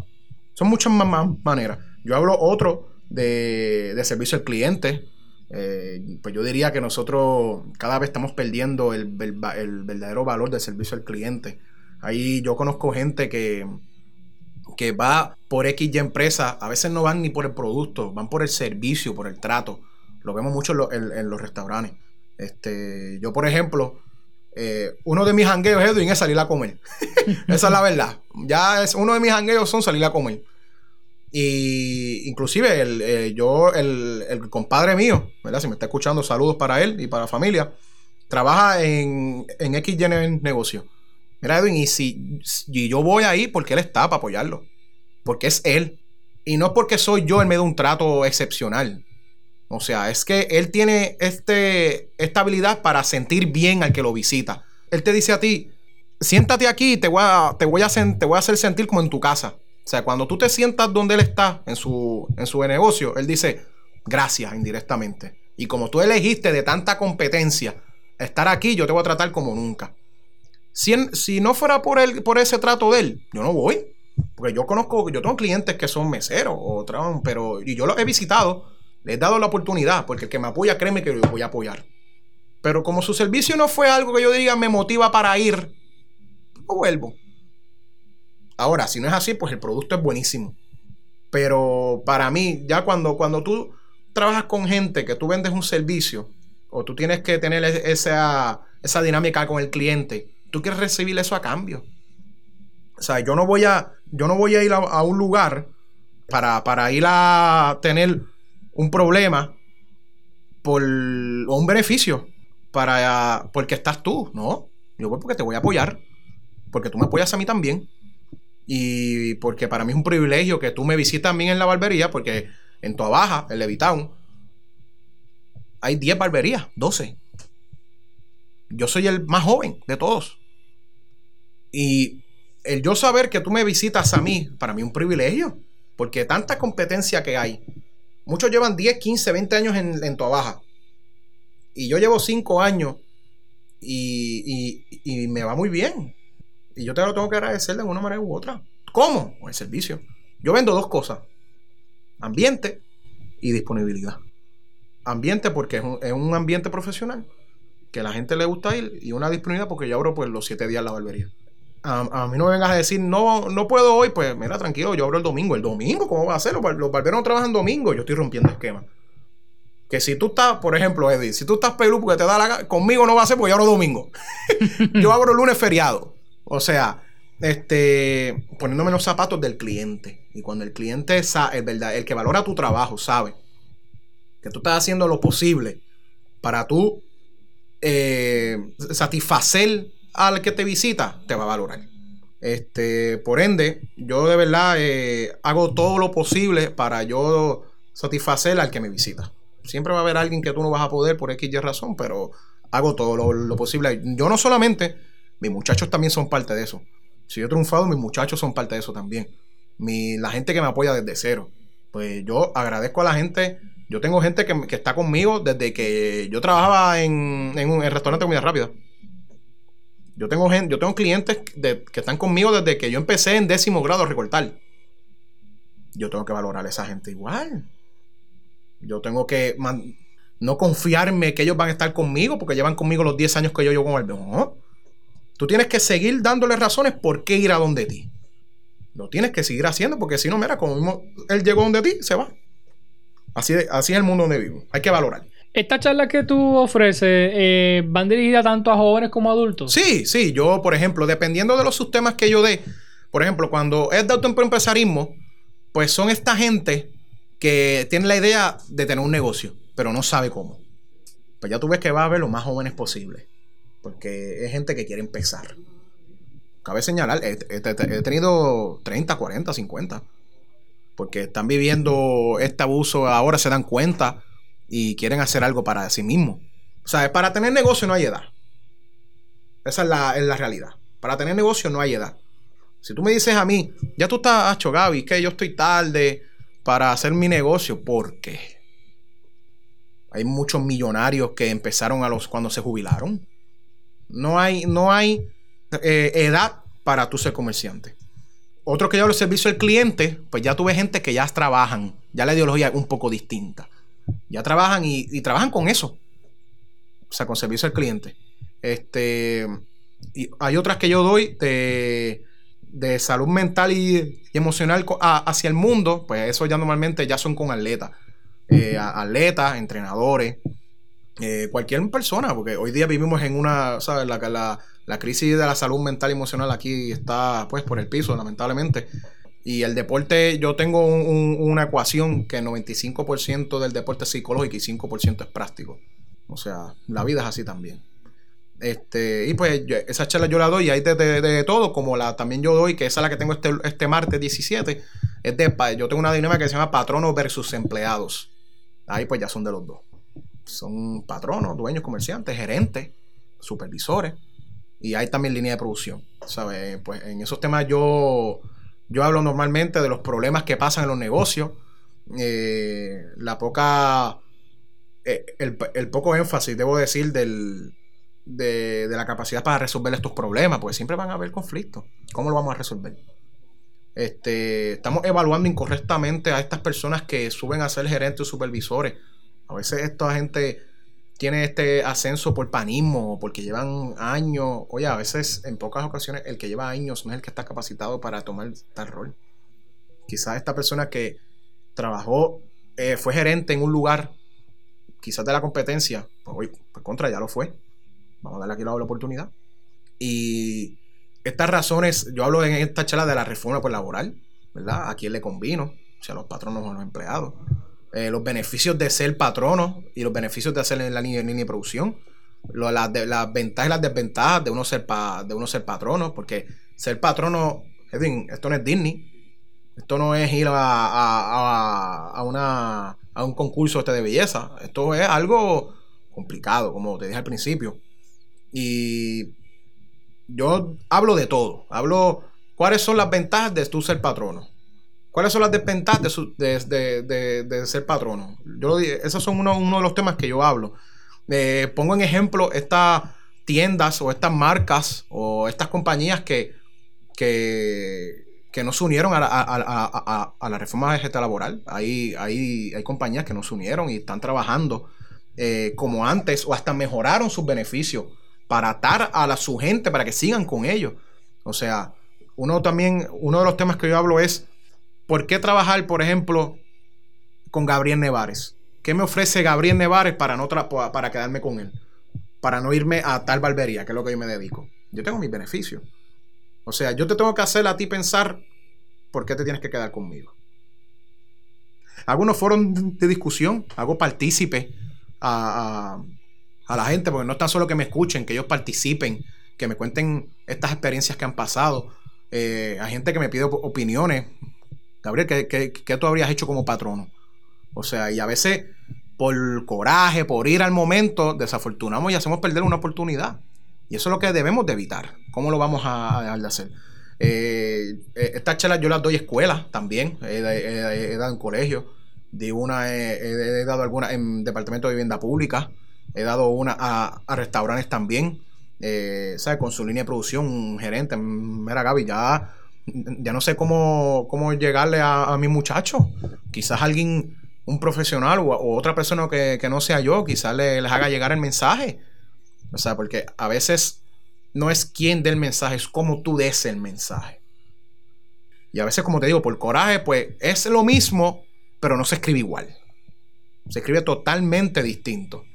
son muchas más, maneras. Yo hablo otro de, servicio al cliente. Eh, pues yo diría que nosotros cada vez estamos perdiendo el, verdadero valor del servicio al cliente. Ahí yo conozco gente que, que va por X y empresa, a veces no van ni por el producto, van por el servicio, por el trato. Lo vemos mucho en- en los restaurantes. Este, yo, por ejemplo, eh, uno de mis jangueos, Edwin, es salir a comer. Esa es la verdad. Ya es uno de mis jangueos son salir a comer. Y inclusive el, eh, yo, el, el compadre mío, ¿verdad? Si me está escuchando, saludos para él y para la familia. Trabaja en, en XY Negocio. Mira, Edwin, y si y yo voy ahí porque él está para apoyarlo. Porque es él. Y no porque soy yo, él me da un trato excepcional. O sea, es que él tiene este, esta habilidad para sentir bien al que lo visita. Él te dice a ti, siéntate aquí y te voy a, te voy a, te voy a hacer sentir como en tu casa. O sea, cuando tú te sientas donde él está, en su, en su negocio, él dice, gracias indirectamente. Y como tú elegiste de tanta competencia estar aquí, yo te voy a tratar como nunca. Si, en- si no fuera por, él, por ese trato de él, yo no voy. Porque yo conozco, yo tengo clientes que son meseros o pero y yo los he visitado, les he dado la oportunidad, porque el que me apoya, créeme que lo voy a apoyar. Pero como su servicio no fue algo que yo diga me motiva para ir, no vuelvo. Ahora, si no es así, pues el producto es buenísimo. Pero para mí, ya cuando, cuando tú trabajas con gente que tú vendes un servicio, o tú tienes que tener esa, esa dinámica con el cliente, tú quieres recibir eso a cambio. O sea, yo no voy a, yo no voy a ir a, a un lugar para, para ir a tener un problema por, o un beneficio para, porque estás tú. No, yo voy porque te voy a apoyar. Porque tú me apoyas a mí también. Y porque para mí es un privilegio que tú me visitas a mí en la barbería, porque en Toa Baja, en Levitown, hay 10 barberías, 12. Yo soy el más joven de todos. Y el yo saber que tú me visitas a mí, para mí es un privilegio. Porque tanta competencia que hay. Muchos llevan 10, 15, 20 años en, en Baja. Y yo llevo 5 años y, y- me va muy bien. Y yo te lo tengo que agradecer de una manera u otra. ¿Cómo? Con el servicio. Yo vendo dos cosas. Ambiente y disponibilidad. Ambiente porque es un, es un ambiente profesional. Que la gente le gusta ir. Y una disponibilidad porque yo abro pues los 7 días la barbería. A, a mí no me vengas a decir, no, no puedo hoy. Pues mira, tranquilo, yo abro el domingo. ¿El domingo? ¿Cómo va a ser? Los, bar- los barberos no trabajan domingo. Yo estoy rompiendo esquemas. Que si tú estás, por ejemplo, Eddie, si tú estás pelú porque te da la conmigo no va a ser porque yo abro domingo. yo abro lunes feriado. O sea, este, poniéndome los zapatos del cliente. Y cuando el cliente, sa- el, verdad, el que valora tu trabajo, sabe que tú estás haciendo lo posible para tú eh, satisfacer al que te visita, te va a valorar. Este, por ende, yo de verdad eh, hago todo lo posible para yo satisfacer al que me visita. Siempre va a haber alguien que tú no vas a poder por X y razón, pero hago todo lo, lo posible. Yo no solamente, mis muchachos también son parte de eso. Si yo he triunfado, mis muchachos son parte de eso también. Mi, la gente que me apoya desde cero. Pues yo agradezco a la gente. Yo tengo gente que, que está conmigo desde que yo trabajaba en, en un restaurante de comida rápida. Yo tengo, gente, yo tengo clientes que están conmigo desde que yo empecé en décimo grado a recortar. Yo tengo que valorar a esa gente igual. Yo tengo que no confiarme que ellos van a estar conmigo porque llevan conmigo los 10 años que yo llevo con el No. Tú tienes que seguir dándole razones por qué ir a donde ti. Lo tienes que seguir haciendo porque si no, mira, como mismo él llegó donde ti, se va. Así, así es el mundo donde vivo. Hay que valorar. Estas charlas que tú ofreces eh, van dirigidas tanto a jóvenes como a adultos. Sí, sí, yo, por ejemplo, dependiendo de los sistemas que yo dé, por ejemplo, cuando es de autoempresarismo, pues son esta gente que tiene la idea de tener un negocio, pero no sabe cómo. Pues ya tú ves que va a haber lo más jóvenes posible, porque es gente que quiere empezar. Cabe señalar, he tenido 30, 40, 50, porque están viviendo este abuso, ahora se dan cuenta y quieren hacer algo para sí mismos. O sea, para tener negocio no hay edad. Esa es la, la realidad. Para tener negocio no hay edad. Si tú me dices a mí, ya tú estás, Acho Gaby, que yo estoy tarde para hacer mi negocio, ¿por qué? Hay muchos millonarios que empezaron a los cuando se jubilaron. No hay, no hay eh, edad para tú ser comerciante. Otro que yo el servicio al cliente, pues ya tuve gente que ya trabajan, ya la ideología es un poco distinta. Ya trabajan y, y trabajan con eso. O sea, con servicio al cliente. Este, Y hay otras que yo doy de, de salud mental y, emocional hacia el mundo, pues eso ya normalmente ya son con atletas. Eh, atletas, entrenadores, eh, cualquier persona, porque hoy día vivimos en una, ¿sabes? La, la, la crisis de la salud mental y emocional aquí está pues por el piso, lamentablemente. Y el deporte, yo tengo una ecuación que el 95% del deporte es psicológico y 5% es práctico. O sea, la vida es así también. Este, y pues esa charla yo la doy y hay de, todo, como la también yo doy, que esa es la que tengo este, este martes 17. Es de, yo tengo una dinámica que se llama patronos versus empleados. Ahí pues ya son de los dos. Son patronos, dueños, comerciantes, gerentes, supervisores. Y hay también línea de producción. ¿Sabes? Pues en esos temas yo yo hablo normalmente de los problemas que pasan en los negocios, eh, la poca, eh, el, poco énfasis, debo decir, del, de, la capacidad para resolver estos problemas, porque siempre van a haber conflictos. ¿Cómo lo vamos a resolver? Este, estamos evaluando incorrectamente a estas personas que suben a ser gerentes o supervisores. A veces esta gente tiene este ascenso por panismo, porque llevan años. Oye, a veces, en pocas ocasiones, el que lleva años no es el que está capacitado para tomar tal rol. Quizás esta persona que trabajó, eh, fue gerente en un lugar, quizás de la competencia, pues pues contra, ya lo fue. Vamos a darle aquí la oportunidad. Y estas razones, yo hablo en esta charla de la reforma por laboral, ¿verdad? ¿A quién le convino? O sea, los patronos o los empleados. Eh, los beneficios de ser patrono y los beneficios de hacer en la línea, de producción, las, ventajas y las desventajas de uno ser, de uno ser patrono, porque ser patrono, Edwin, esto no es Disney, esto no es ir a, a, una, a un concurso este de belleza, esto es algo complicado, como te dije al principio. Y yo hablo de todo, hablo cuáles son las ventajas de tú ser patrono. ¿Cuáles son las desventajas de, ser patrono? Yo, esos son uno, de los temas que yo hablo. Eh, pongo en ejemplo estas tiendas o estas marcas o estas compañías que, que, no se unieron a la, reforma de gestión laboral. Hay, hay, hay compañías que no se unieron y están trabajando eh, como antes o hasta mejoraron sus beneficios para atar a su gente para que sigan con ellos. O sea, uno también, uno de los temas que yo hablo es ¿por qué trabajar, por ejemplo, con Gabriel Nevares? ¿Qué me ofrece Gabriel Nevares para, no para quedarme con él? Para no irme a tal barbería, que es lo que yo me dedico. Yo tengo mis beneficios. O sea, yo te tengo que hacer a ti pensar por qué te tienes que quedar conmigo. Hago unos foros de discusión, hago partícipe a, la gente, porque no es tan solo que me escuchen, que ellos participen, que me cuenten estas experiencias que han pasado. Eh, hay gente que me pide opiniones, Gabriel, ¿qué, tú habrías hecho como patrono? O sea, y a veces por coraje, por ir al momento, desafortunamos y hacemos perder una oportunidad. Y eso es lo que debemos de evitar. ¿Cómo lo vamos a, hacer? Eh, eh, estas charlas yo las doy escuelas también, he, dado en colegio, de una, he, dado algunas en Departamento de Vivienda Pública, he dado una a, restaurantes también, eh, ¿sabes? Con su línea de producción, un gerente, mira Gaby, ya ya no sé cómo, cómo llegarle a, mi muchacho. Quizás alguien, un profesional o, otra persona que, no sea yo, quizás le, les haga llegar el mensaje. O sea, porque a veces no es quién dé el mensaje, es cómo tú des el mensaje. Y a veces, como te digo, por coraje, pues es lo mismo, pero no se escribe igual. Se escribe totalmente distinto.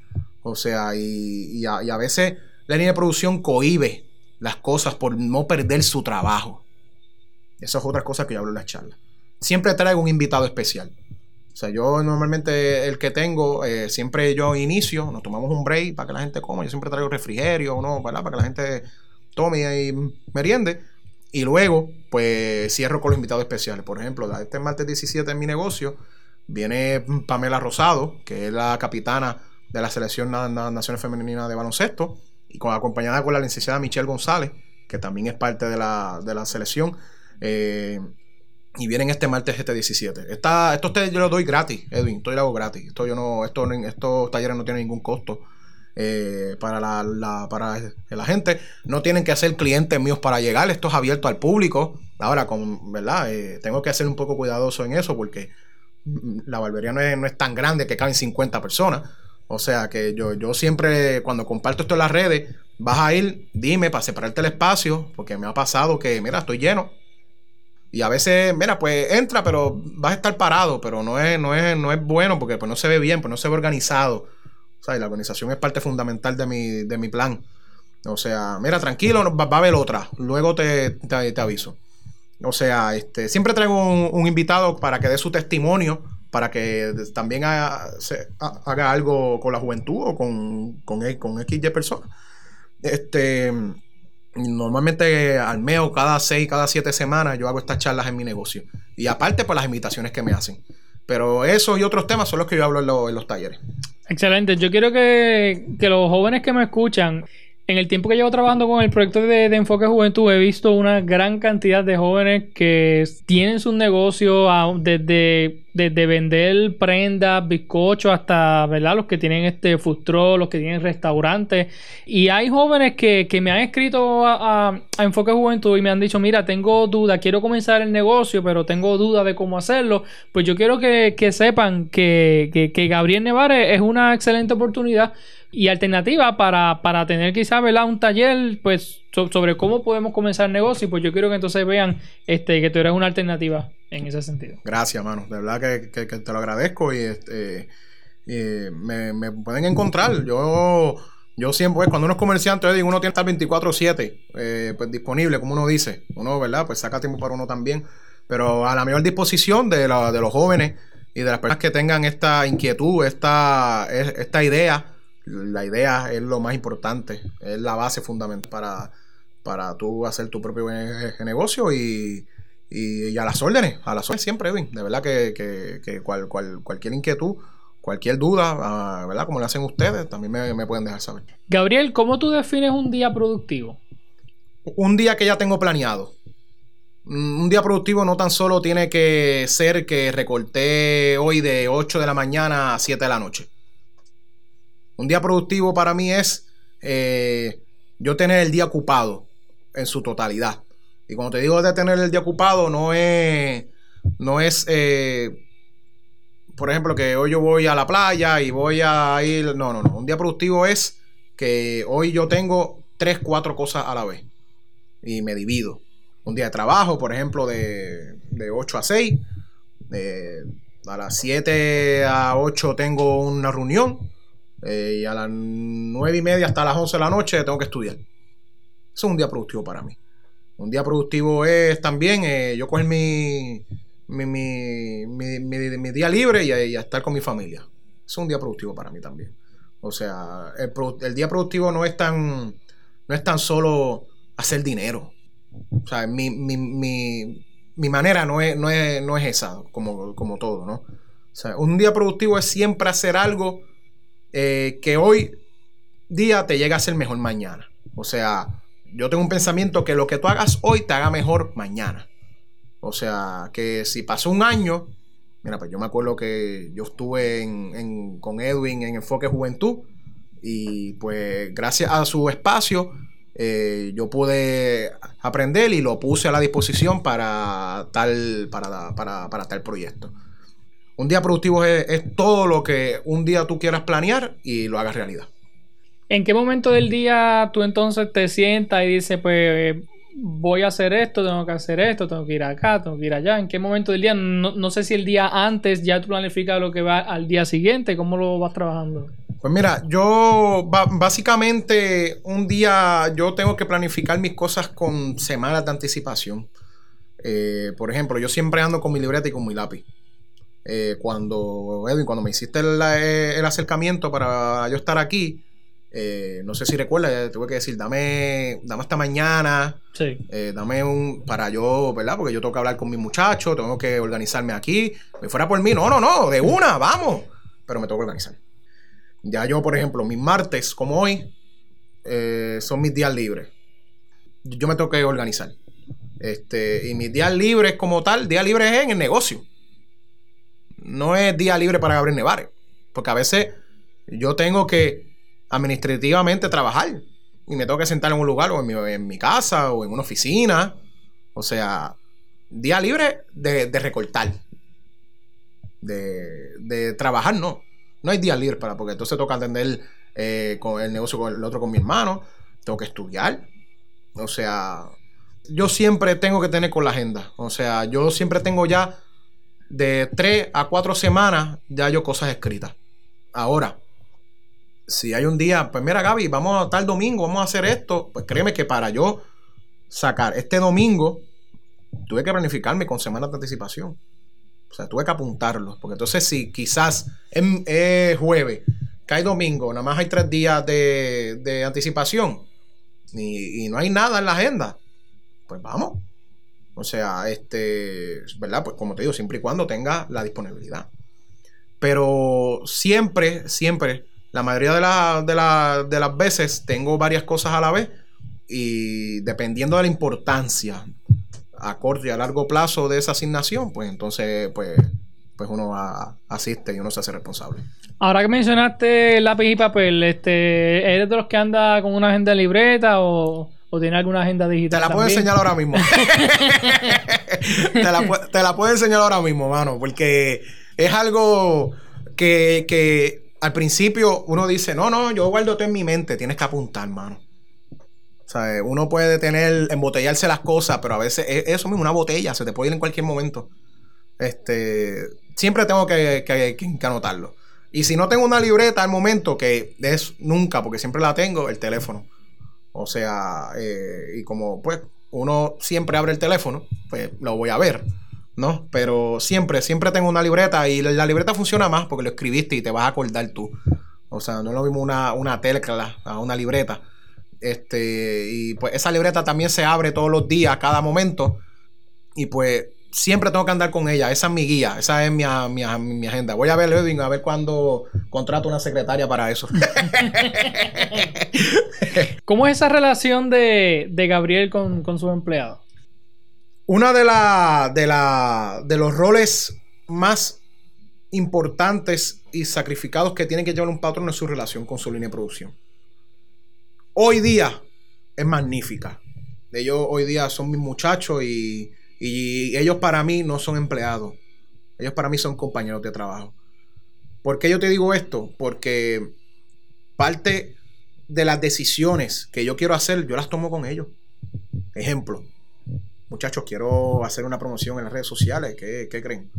O sea, y, a, y a veces la línea de producción cohibe las cosas por no perder su trabajo. Esa es otra cosa que yo hablo en las charlas. Siempre traigo un invitado especial. O sea, yo normalmente el que tengo, eh, siempre yo inicio, nos tomamos un break para que la gente coma. Yo siempre traigo refrigerio, ¿no? Para que la gente tome y meriende. Y luego, pues cierro con los invitados especiales. Por ejemplo, este martes 17 en mi negocio viene Pamela Rosado, que es la capitana de la selección Naciones Femeninas de Baloncesto, y acompañada con la licenciada Michelle González, que también es parte de la, de la selección. Eh, y vienen este martes este 17. Esta, esto yo lo doy gratis, Edwin. Esto lo hago gratis. Esto yo no, esto, estos talleres no tienen ningún costo. Eh, para, la, para la gente. No tienen que ser clientes míos para llegar. Esto es abierto al público. Ahora, con, ¿verdad? Eh, tengo que ser un poco cuidadoso en eso porque la barbería no es, no es tan grande que caben 50 personas. O sea que yo, yo siempre, cuando comparto esto en las redes, vas a ir, dime para separarte el espacio, porque me ha pasado que, mira, estoy lleno. Y a veces, mira, pues entra, pero vas a estar parado, pero no es, no es, no es bueno porque pues no se ve bien, pues no se ve organizado. O sea, y la organización es parte fundamental de mi, de mi plan. O sea, mira, tranquilo, va, a haber otra. Luego te, te, aviso. O sea, este, siempre traigo un, invitado para que dé su testimonio, para que también haga, haga algo con la juventud o con, con, con XY personas. Este, normalmente al mes o cada seis, cada siete semanas yo hago estas charlas en mi negocio. Y aparte por las invitaciones que me hacen. Pero esos y otros temas son los que yo hablo en, los talleres. Excelente. Yo quiero que, que los jóvenes que me escuchan en el tiempo que llevo trabajando con el proyecto de, Enfoque Juventud, he visto una gran cantidad de jóvenes que tienen sus negocios desde, desde, vender prendas, bizcochos, hasta ¿verdad? los que tienen este fustro, los que tienen restaurantes. Y hay jóvenes que, me han escrito a, Enfoque Juventud y me han dicho: Mira, tengo duda, quiero comenzar el negocio, pero tengo duda de cómo hacerlo. Pues yo quiero que, sepan que, que Gabriel Nevares es una excelente oportunidad y alternativa para, para tener quizás un taller pues sobre cómo podemos comenzar el negocio pues yo quiero que entonces vean este que tú eres una alternativa en ese sentido. Gracias mano. De verdad que, te lo agradezco y este me, pueden encontrar. Yo yo siempre pues, cuando uno es comerciante digo uno tiene que estar 24 7 eh, pues disponible como uno dice. Uno verdad pues saca tiempo para uno también. Pero a la mejor disposición de, la, de los jóvenes y de las personas que tengan esta inquietud esta esta idea la idea es lo más importante, es la base fundamental para, para tú hacer tu propio negocio y, y, a las órdenes, a las órdenes siempre, Edwin. De verdad que, que, cual, cualquier inquietud, cualquier duda, ah, ¿verdad? Como le hacen ustedes, también me, me, pueden dejar saber. Gabriel, ¿cómo tú defines un día productivo? Un día que ya tengo planeado. Un día productivo no tan solo tiene que ser que recorté hoy de 8 de la mañana a 7 de la noche. Un día productivo para mí es eh, yo tener el día ocupado en su totalidad. Y cuando te digo de tener el día ocupado, no es, no es, eh, por ejemplo, que hoy yo voy a la playa y voy a ir. No, no, no. Un día productivo es que hoy yo tengo tres, cuatro cosas a la vez. Y me divido. Un día de trabajo, por ejemplo, de, de 8 a 6. a las 7 a 8 tengo una reunión. Eh, y a las nueve y media hasta las 11 de la noche tengo que estudiar. Eso es un día productivo para mí. Un día productivo es también eh, yo coger mi, mi, mi, día libre y, estar con mi familia. Eso es un día productivo para mí también. O sea, el, día productivo no es tan no es tan solo hacer dinero. O sea, mi, mi manera no es, no es, no es esa, como, como todo, ¿no? O sea, un día productivo es siempre hacer algo eh, que hoy día te llega a ser mejor mañana. O sea, yo tengo un pensamiento que lo que tú hagas hoy te haga mejor mañana. O sea, que si pasó un año, mira, pues yo me acuerdo que yo estuve con Edwin en Enfoque Juventud y pues gracias a su espacio eh, yo pude aprender y lo puse a la disposición para tal, para, para, para tal proyecto. Un día productivo es, todo lo que un día tú quieras planear y lo hagas realidad. ¿En qué momento del día tú entonces te sientas y dices, pues voy a hacer esto, tengo que hacer esto, tengo que ir acá, tengo que ir allá? ¿En qué momento del día? No, sé si el día antes ya tú planificas lo que va al día siguiente, ¿cómo lo vas trabajando? Pues mira, yo básicamente un día yo tengo que planificar mis cosas con semanas de anticipación. Eh, por ejemplo, yo siempre ando con mi libreta y con mi lápiz. Eh, cuando, Edwin, cuando me hiciste eh, el, acercamiento para yo estar aquí, eh, no sé si recuerdas, tuve que decir, dame, dame hasta mañana, dame un, para yo, ¿verdad? Porque yo tengo que hablar con mi muchacho, tengo que organizarme aquí. Me fuera por mí, no, no, no, de una, vamos. Pero me tengo que organizar. Ya yo, por ejemplo, mis martes, como hoy, son mis días libres. Yo me tengo que organizar. Este, y mis días libres como tal, día libre es en el negocio no es día libre para Gabriel Nevares. Porque a veces yo tengo que administrativamente trabajar. Y me tengo que sentar en un lugar, o en mi, casa, o en una oficina. O sea, día libre de, recortar. De, trabajar, no. No hay día libre para, porque entonces toca atender eh, con el negocio con el otro con mi hermano, tengo que estudiar. O sea, yo siempre tengo que tener con la agenda. O sea, yo siempre tengo ya de tres a cuatro semanas ya yo cosas escritas. Ahora, si hay un día, pues mira Gaby, vamos a tal domingo, vamos a hacer esto, pues créeme que para yo sacar este domingo, tuve que planificarme con semanas de anticipación. O sea, tuve que apuntarlo. Porque entonces, si quizás es, jueves, cae domingo, nada más hay tres días de, anticipación y, no hay nada en la agenda, pues vamos. O sea, este, ¿verdad? Pues como te digo, siempre y cuando tenga la disponibilidad. Pero siempre, siempre, la mayoría de, de, de las veces tengo varias cosas a la vez y dependiendo de la importancia a corto y a largo plazo de esa asignación, pues entonces, pues, pues uno asiste y uno se hace responsable. Ahora que mencionaste lápiz y papel, este, ¿eres de los que anda con una agenda libreta o, o tiene alguna agenda digital? Te la puedo enseñar ahora mismo. te, la, te, la, puedo enseñar ahora mismo, mano, porque es algo que, que al principio uno dice, no, no, yo guardo todo en mi mente, tienes que apuntar, mano. O sea, uno puede tener, embotellarse las cosas, pero a veces es eso mismo, una botella, se te puede ir en cualquier momento. Este, siempre tengo que, que, anotarlo. Y si no tengo una libreta al momento, que es nunca, porque siempre la tengo, el teléfono. O sea, eh, y como pues uno siempre abre el teléfono, pues lo voy a ver, ¿no? Pero siempre, siempre tengo una libreta y la, libreta funciona más porque lo escribiste y te vas a acordar tú. O sea, no es lo mismo una, una tecla a una libreta. Este, y pues esa libreta también se abre todos los días, cada momento. Y pues siempre tengo que andar con ella. Esa es mi guía, esa es mi, mi, agenda. Voy a ver Edwin a ver cuándo contrato una secretaria para eso. ¿Cómo es esa relación de, Gabriel con, con sus empleados? Una de, la, de, la, de los roles más importantes y sacrificados que tiene que llevar un patrón es su relación con su línea de producción hoy día es magnífica. Ellos hoy día son mis muchachos y, ellos para mí no son empleados. Ellos para mí son compañeros de trabajo. ¿Por qué yo te digo esto? Porque parte de las decisiones que yo quiero hacer, yo las tomo con ellos. Ejemplo, muchachos, quiero hacer una promoción en las redes sociales. ¿Qué, creen?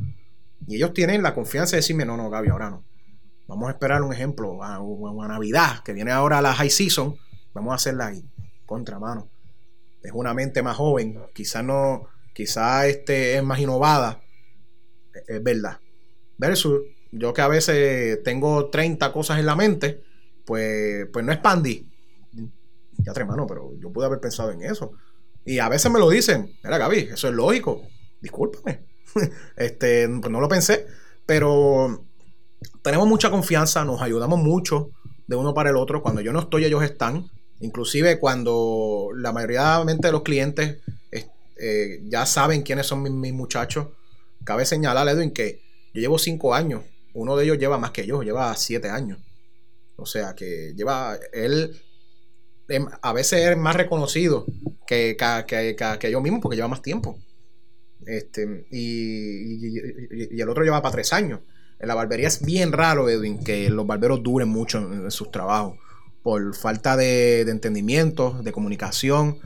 Y ellos tienen la confianza de decirme, no, no, Gaby, ahora no. Vamos a esperar un ejemplo a, a Navidad, que viene ahora la high season Vamos a hacerla ahí, contramano. Es una mente más joven, quizás no, quizás este es más innovada, es verdad. Versus yo que a veces tengo 30 cosas en la mente, pues, pues no expandí. Ya, hermano, pero yo pude haber pensado en eso. Y a veces me lo dicen, mira Gaby, eso es lógico, discúlpame. este, pues no lo pensé, pero tenemos mucha confianza, nos ayudamos mucho de uno para el otro. Cuando yo no estoy, ellos están. Inclusive cuando la mayoría de los clientes eh, ya saben quiénes son mis, muchachos, cabe señalar, Edwin, que yo llevo cinco años. Uno de ellos lleva más que yo, lleva siete años. O sea que lleva, él em, a veces es más reconocido que, que, yo mismo porque lleva más tiempo. Este, y, el otro lleva para tres años. En la barbería es bien raro, Edwin, que los barberos duren mucho en sus trabajos por falta de, entendimiento, de comunicación.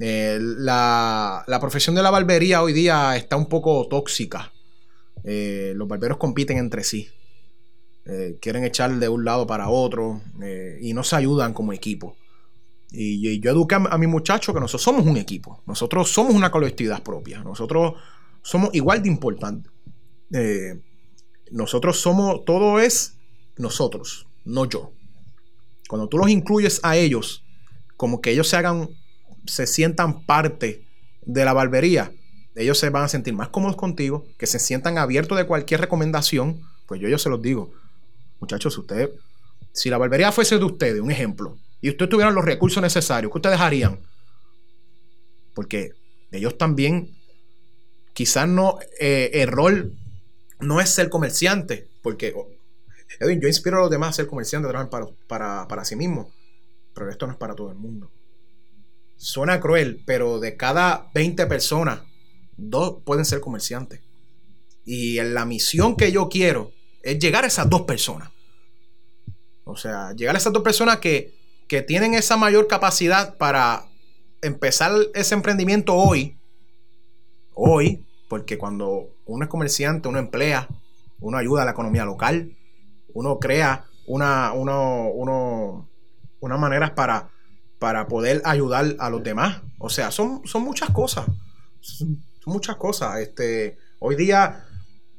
Eh, la, profesión de la barbería hoy día está un poco tóxica. Eh, los barberos compiten entre sí. Eh, quieren echar de un lado para otro y no se ayudan como equipo. Y, yo eduqué a, a mis muchachos que nosotros somos un equipo. Nosotros somos una colectividad propia. Nosotros somos igual de importantes. nosotros somos, todo es nosotros, no yo. Cuando tú los incluyes a ellos, como que ellos se hagan, se sientan parte de la barbería, ellos se van a sentir más cómodos contigo, que se sientan abiertos de cualquier recomendación, pues yo, yo se los digo, muchachos, ustedes, si la barbería fuese de ustedes, un ejemplo, y ustedes tuvieran los recursos necesarios, ¿qué ustedes harían? Porque ellos también, quizás no, eh, el rol no es ser comerciante, porque Edwin, yo inspiro a los demás a ser comerciantes, trabajar para, para, sí mismos, pero esto no es para todo el mundo. Suena cruel, pero de cada 20 personas, dos pueden ser comerciantes. Y la misión que yo quiero es llegar a esas dos personas. O sea, llegar a esas dos personas que, que tienen esa mayor capacidad para empezar ese emprendimiento hoy, hoy, porque cuando uno es comerciante, uno emplea, uno ayuda a la economía local, uno crea una, uno, uno, unas maneras para, para poder ayudar a los demás. O sea, son, son muchas cosas. Son muchas cosas. Este, hoy día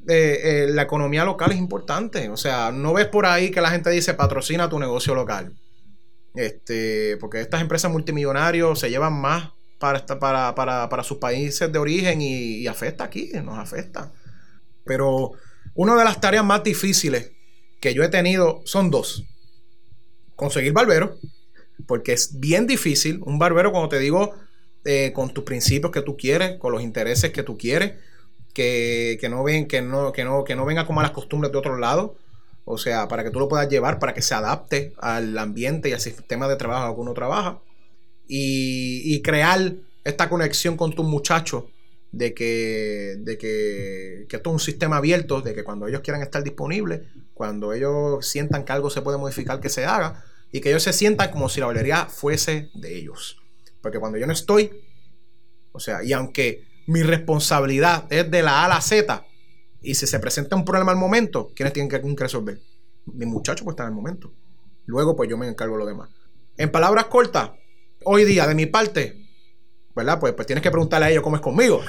eh, eh, la economía local es importante. O sea, no ves por ahí que la gente dice patrocina tu negocio local. Este, porque estas empresas multimillonarios se llevan más para, para, para, para sus países de origen y, afecta aquí, nos afecta. Pero una de las tareas más difíciles que yo he tenido son dos. Conseguir barbero, porque es bien difícil. Un barbero, cuando te digo, eh, con tus principios que tú quieres, con los intereses que tú quieres, que, no ven, que no, que no, que no venga como a las costumbres de otro lado. O sea, para que tú lo puedas llevar, para que se adapte al ambiente y al sistema de trabajo que uno trabaja. Y, crear esta conexión con tus muchachos de que, de que, que, esto es un sistema abierto, de que cuando ellos quieran estar disponibles, cuando ellos sientan que algo se puede modificar, que se haga, y que ellos se sientan como si la barbería fuese de ellos. Porque cuando yo no estoy, o sea, y aunque mi responsabilidad es de la A a la Z, y si se presenta un problema al momento, ¿quiénes tienen que resolver? Mi muchacho pues está en el momento. Luego pues yo me encargo de lo demás. En palabras cortas, hoy día de mi parte, ¿verdad? Pues, pues tienes que preguntarle a ellos cómo es conmigo.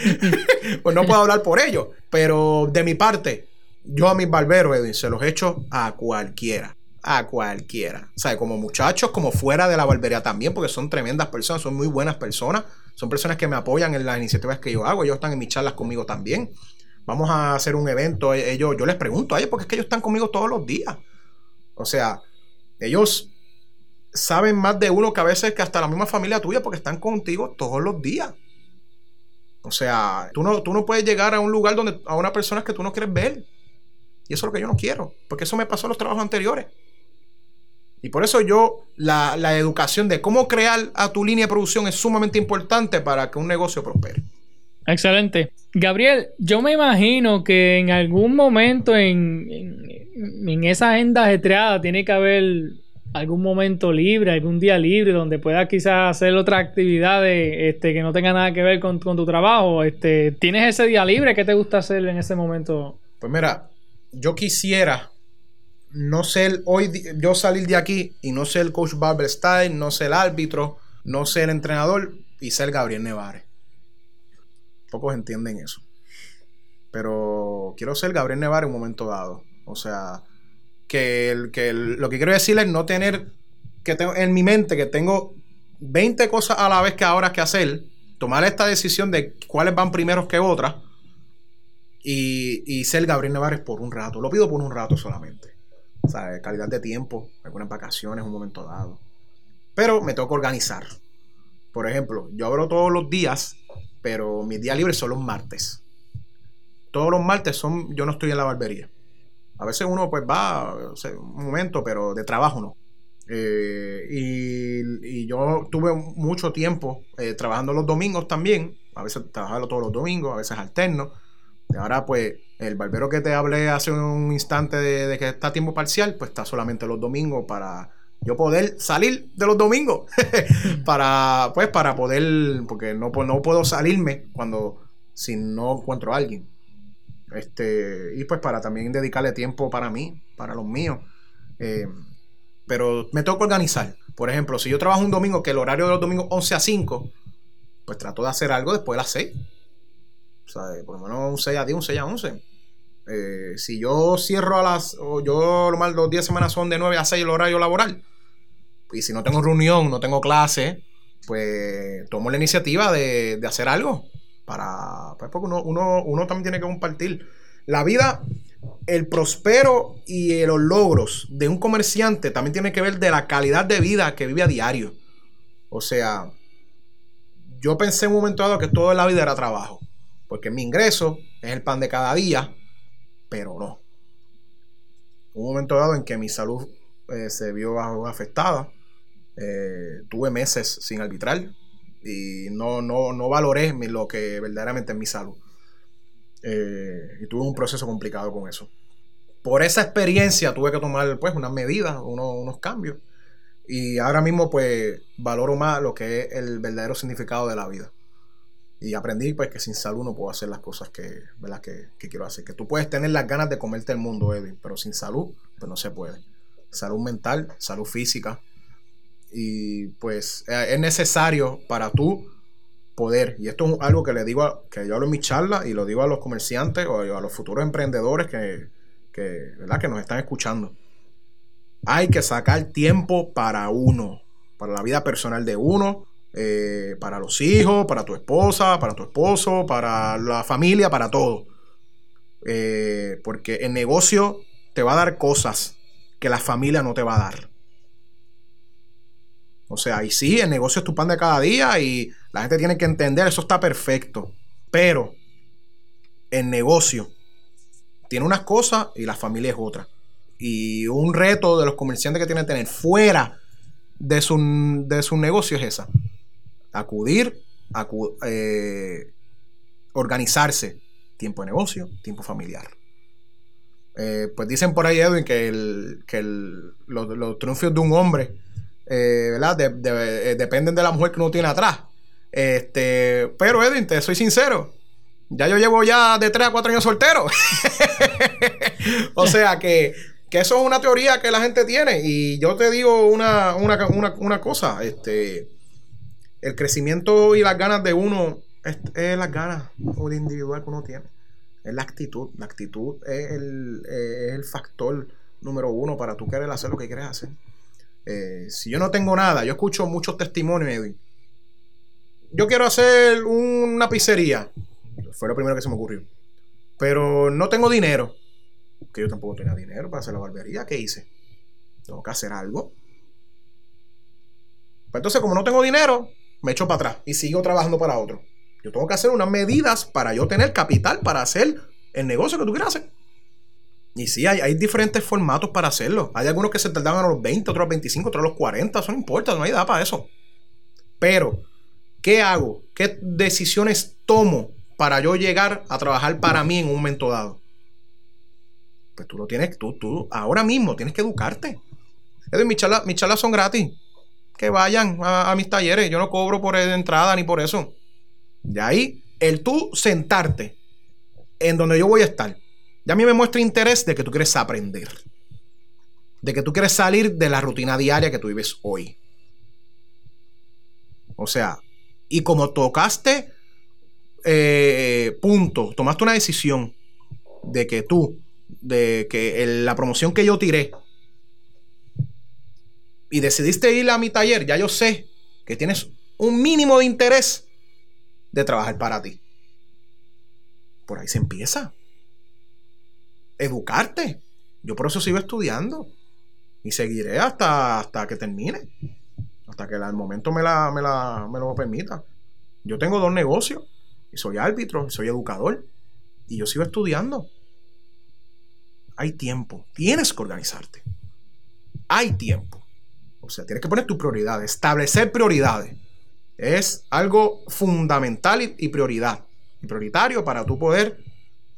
pues no puedo hablar por ellos. Pero de mi parte, yo a mis barberos, Edwin, se los echo a cualquiera. A cualquiera. O sea, como muchachos, como fuera de la barbería también, porque son tremendas personas, son muy buenas personas. Son personas que me apoyan en las iniciativas que yo hago. Ellos están en mis charlas conmigo también vamos a hacer un evento, e-, ellos, yo les pregunto a ellos, porque es que ellos están conmigo todos los días. O sea, ellos saben más de uno que a veces que hasta la misma familia tuya, porque están contigo todos los días. O sea, tú no, tú no puedes llegar a un lugar donde a una persona que tú no quieres ver. Y eso es lo que yo no quiero, porque eso me pasó en los trabajos anteriores. Y por eso yo, la, la educación de cómo crear a tu línea de producción es sumamente importante para que un negocio prospere. Excelente. Gabriel, yo me imagino que en algún momento en, en, esa agenda ajetreada tiene que haber algún momento libre, algún día libre donde puedas quizás hacer otra actividad este, que no tenga nada que ver con, tu trabajo. Este, ¿Tienes ese día libre? ¿Qué te gusta hacer en ese momento? Pues mira, yo quisiera no ser hoy, yo salir de aquí y no ser el coach Barber Style, no ser el árbitro, no ser el entrenador y ser Gabriel Nevares. Pocos entienden eso. Pero quiero ser Gabriel Nevar en un momento dado. O sea, que, el, que lo que quiero decir es no tener que tengo en mi mente que tengo 20 cosas a la vez que ahora que hacer, tomar esta decisión de cuáles van primeros que otras y, y ser Gabriel Nevares por un rato. Lo pido por un rato solamente. O sea, calidad de tiempo, algunas vacaciones, un momento dado. Pero me tengo que organizar. Por ejemplo, yo abro todos los días pero mis días libres son los martes. Todos los martes son, yo no estoy en la barbería. A veces uno pues va, un momento, pero de trabajo no. Eh, y, yo tuve mucho tiempo eh, trabajando los domingos también. A veces trabajaba todos los domingos, a veces alterno. Ahora pues el barbero que te hablé hace un instante de, de que está a tiempo parcial, pues está solamente los domingos para yo poder salir de los domingos. Para pues para poder porque no, no puedo salirme cuando si no encuentro a alguien. Este y pues para también dedicarle tiempo para mí para los míos. Eh, pero me tengo que organizar. Por ejemplo si yo trabajo un domingo que el horario de los domingos 11 a 5 pues trato de hacer algo después de las 6 sea por lo menos un 6 a 10 un 6 a 11 eh, si yo cierro a las o yo lo más los 10 semanas son de 9 a 6 el horario laboral y si no tengo reunión, no tengo clase, pues tomo la iniciativa de, hacer algo. Para, pues porque uno, también tiene que compartir. La vida, el prospero y los logros de un comerciante también tiene que ver de la calidad de vida que vive a diario. O sea, yo pensé en un momento dado que todo en la vida era trabajo. Porque mi ingreso es el pan de cada día, pero no. Un momento dado en que mi salud eh, se vio afectada eh, tuve meses sin arbitrar y no, no, no valoré lo que verdaderamente es mi salud. Eh, y tuve un proceso complicado con eso. por esa experiencia tuve que tomar pues unas medidas, unos cambios. Y ahora mismo pues valoro más lo que es el verdadero significado de la vida. Y aprendí pues que sin salud no puedo hacer las cosas que, ¿verdad? que, quiero hacer. Que tú puedes tener las ganas de comerte el mundo, Edwin, pero sin salud pues no se puede. Salud mental, salud física. Y pues eh, es necesario para tú poder, y esto es algo que le digo, a, que yo hablo en mi charla y lo digo a los comerciantes o a los futuros emprendedores que, que, ¿verdad? que nos están escuchando hay que sacar tiempo para uno, para la vida personal de uno, eh, para los hijos, para tu esposa, para tu esposo, para la familia, para todo. Eh, porque el negocio te va a dar cosas que la familia no te va a dar. O sea, y sí, el negocio es tu pan de cada día y la gente tiene que entender, eso está perfecto. Pero el negocio tiene unas cosas y la familia es otra y un reto de los comerciantes que tienen que tener fuera de su, de su negocio es esa. Acudir, eh, organizarse. Tiempo de negocio, tiempo familiar. Eh, pues dicen por ahí, Edwin, que, el, que los, triunfos de un hombre eh, ¿verdad? dependen de la mujer que uno tiene atrás. Este, pero Edwin, te soy sincero. Ya yo llevo ya de 3 a 4 años soltero. o sea que que eso es una teoría que la gente tiene. Y yo te digo una, cosa. Este, el crecimiento y las ganas de uno es, las ganas individual que uno tiene. Es la actitud. La actitud es el, factor número uno para tú querer hacer lo que quieres hacer. Eh, si yo no tengo nada, yo escucho muchos testimonios. Yo quiero hacer una pizzería. Fue lo primero que se me ocurrió. Pero no tengo dinero que yo tampoco tenía dinero para hacer la barbería. ¿Qué hice? Tengo que hacer algo. Pues entonces, como no tengo dinero, me echo para atrás y sigo trabajando para otro. Yo tengo que hacer unas medidas para yo tener capital para hacer el negocio que tú quieras hacer. Y sí, hay, hay diferentes formatos para hacerlo. Hay algunos que se tardan a los 20, otros a los 25, otros a los 40. Eso no importa, no hay edad para eso. Pero, ¿qué hago? ¿Qué decisiones tomo para yo llegar a trabajar para mí en un momento dado? pues tú lo tienes, tú, tú ahora mismo tienes que educarte. Mis charlas, mis charlas son gratis. Que vayan a, mis talleres. Yo no cobro por entrada ni por eso. De ahí, el tú sentarte en donde yo voy a estar, ya a mí me muestra interés de que tú quieres aprender. De que tú quieres salir de la rutina diaria que tú vives hoy. O sea, y como tocaste eh, punto, tomaste una decisión de que tú de que la promoción que yo tiré y decidiste ir a mi taller, ya yo sé que tienes un mínimo de interés de trabajar para ti. Por ahí se empieza. Educarte. Yo por eso sigo estudiando. Y seguiré hasta, hasta que termine. Hasta que el momento me, la, me, la, me lo permita. Yo tengo dos negocios. Y soy árbitro, soy educador. Y yo sigo estudiando hay tiempo. Tienes que organizarte. Hay tiempo. O sea, tienes que poner tus prioridades, establecer prioridades. Es algo fundamental y, prioridad. Y prioritario para tú poder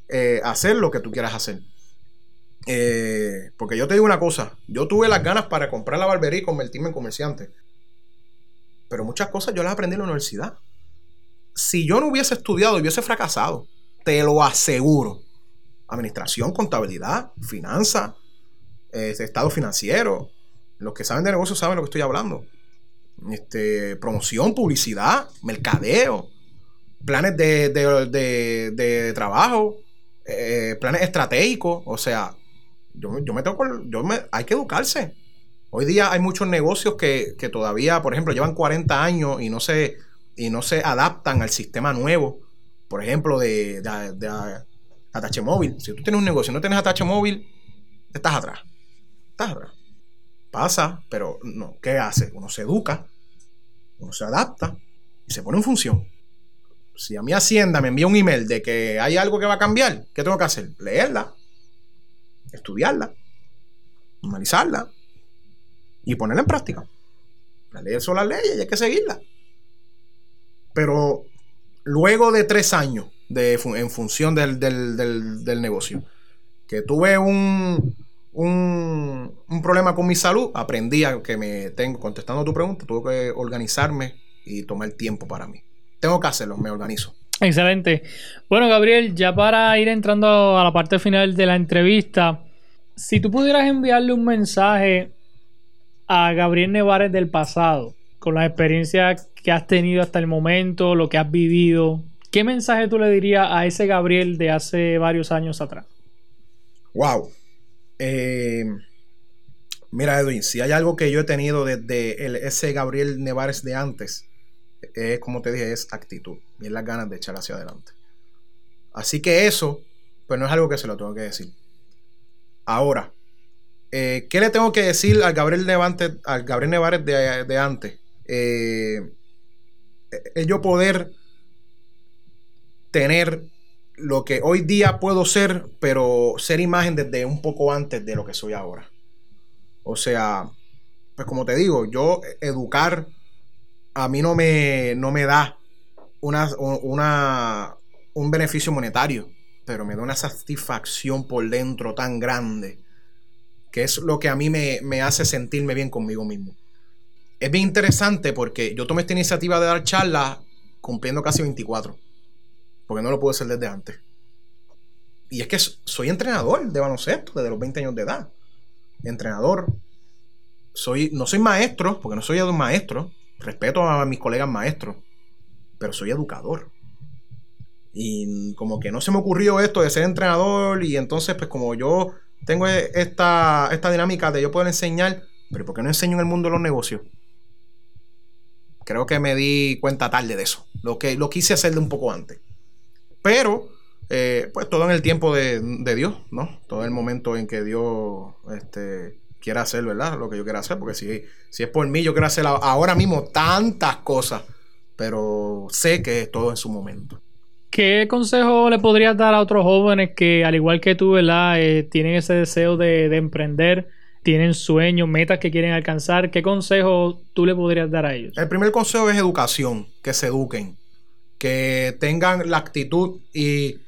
eh, hacer lo que tú quieras hacer. Eh, porque yo te digo una cosa, yo tuve las ganas para comprar la barbería y convertirme en comerciante. Pero muchas cosas yo las aprendí en la universidad. Si yo no hubiese estudiado hubiese fracasado, te lo aseguro administración, contabilidad, finanzas, este, estado financiero. Los que saben de negocios saben lo que estoy hablando. Este, promoción, publicidad, mercadeo, planes de, trabajo, eh, planes estratégicos. O sea, yo, me tengo yo me, hay que educarse. Hoy día hay muchos negocios que, todavía, por ejemplo, llevan 40 años y no se, y no se adaptan al sistema nuevo. Por ejemplo, de, de atache móvil. Si tú tienes un negocio y no tienes atache móvil, estás atrás. Estás atrás. Pasa, pero no. ¿Qué hace? Uno se educa, uno se adapta y se pone en función. Si a mi Hacienda me envía un email de que hay algo que va a cambiar, ¿qué tengo que hacer? Leerla, estudiarla, analizarla y ponerla en práctica. La ley son las leyes y hay que seguirla. Pero luego de tres años, en función del, negocio. Que tuve un, un, un problema con mi salud, aprendí a que me tengo, contestando a tu pregunta, tuve que organizarme y tomar tiempo para mí. Tengo que hacerlo, me organizo. Excelente. Bueno, Gabriel, ya para ir entrando a la parte final de la entrevista, si tú pudieras enviarle un mensaje a Gabriel Nevares del pasado, con las experiencias que has tenido hasta el momento, lo que has vivido, ¿qué mensaje tú le dirías a ese Gabriel de hace varios años atrás? Wow. Eh, mira, Edwin, si hay algo que yo he tenido desde el, ese Gabriel Nevares de antes, es como te dije, es actitud y es las ganas de echar hacia adelante. Así que eso, pues no es algo que se lo tengo que decir. Ahora, eh, ¿qué le tengo que decir al Gabriel, Nevante, al Gabriel Nevares de, antes? Eh, es yo poder tener lo que hoy día puedo ser, pero ser imagen desde un poco antes de lo que soy ahora. O sea, pues como te digo, yo educar a mí no me, no me da una, una, un beneficio monetario, pero me da una satisfacción por dentro tan grande, que es lo que a mí me, me hace sentirme bien conmigo mismo. Es bien interesante porque yo tomé esta iniciativa de dar charlas cumpliendo casi 24 porque no lo puedo hacer desde antes. Y es que soy entrenador de baloncesto desde los 20 años de edad. Entrenador. Soy, no soy maestro, porque no soy un maestro. Respeto a mis colegas maestros. Pero soy educador. Y como que no se me ocurrió esto de ser entrenador. Y entonces, pues como yo tengo esta, esta dinámica de yo poder enseñar, pero ¿por qué no enseño en el mundo de los negocios? Creo que me di cuenta tarde de eso. Lo, que, lo quise hacer de un poco antes. Pero, eh, pues todo en el tiempo de, Dios, ¿no? Todo el momento en que Dios este, quiera hacer, ¿verdad? Lo que yo quiera hacer, porque si, si es por mí, yo quiero hacer ahora mismo tantas cosas, pero sé que es todo en su momento. ¿Qué consejo le podrías dar a otros jóvenes que, al igual que tú, ¿verdad? Eh, tienen ese deseo de, de, emprender, tienen sueños, metas que quieren alcanzar? ¿Qué consejo tú le podrías dar a ellos? El primer consejo es educación, que se eduquen que tengan la actitud y,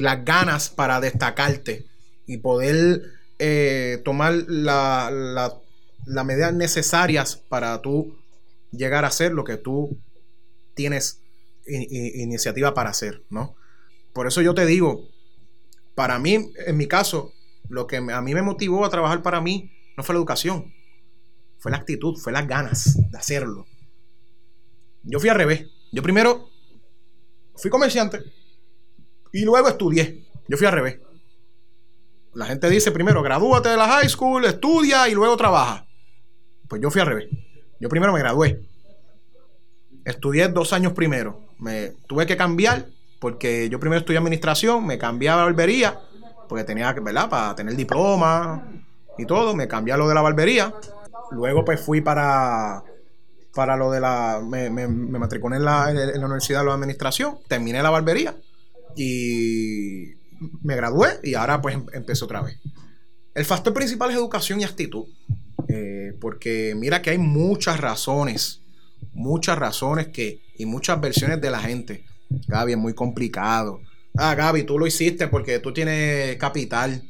las ganas para destacarte y poder eh, tomar las la, medidas necesarias para tú llegar a ser lo que tú tienes iniciativa para hacer, ¿no? Por eso yo te digo, para mí, en mi caso, lo que a mí me motivó a trabajar para mí no fue la educación, fue la actitud, fue las ganas de hacerlo. Yo fui al revés. Yo primero fui comerciante y luego estudié. Yo fui al revés. La gente dice primero, gradúate de la high school, estudia y luego trabaja. Pues yo fui al revés. Yo primero me gradué. Estudié dos años primero. Me tuve que cambiar porque yo primero estudié administración, me cambié a barbería porque tenía que, ¿verdad? Para tener diploma y todo, me cambié a lo de la barbería. Luego pues fui para para lo de la. Me, me, matriculé en la, en la Universidad de la Administración, terminé la barbería y me gradué y ahora pues em, empecé otra vez. El factor principal es educación y actitud. Eh, porque mira que hay muchas razones, muchas razones que, y muchas versiones de la gente. Gaby, es muy complicado. Ah, Gaby, tú lo hiciste porque tú tienes capital.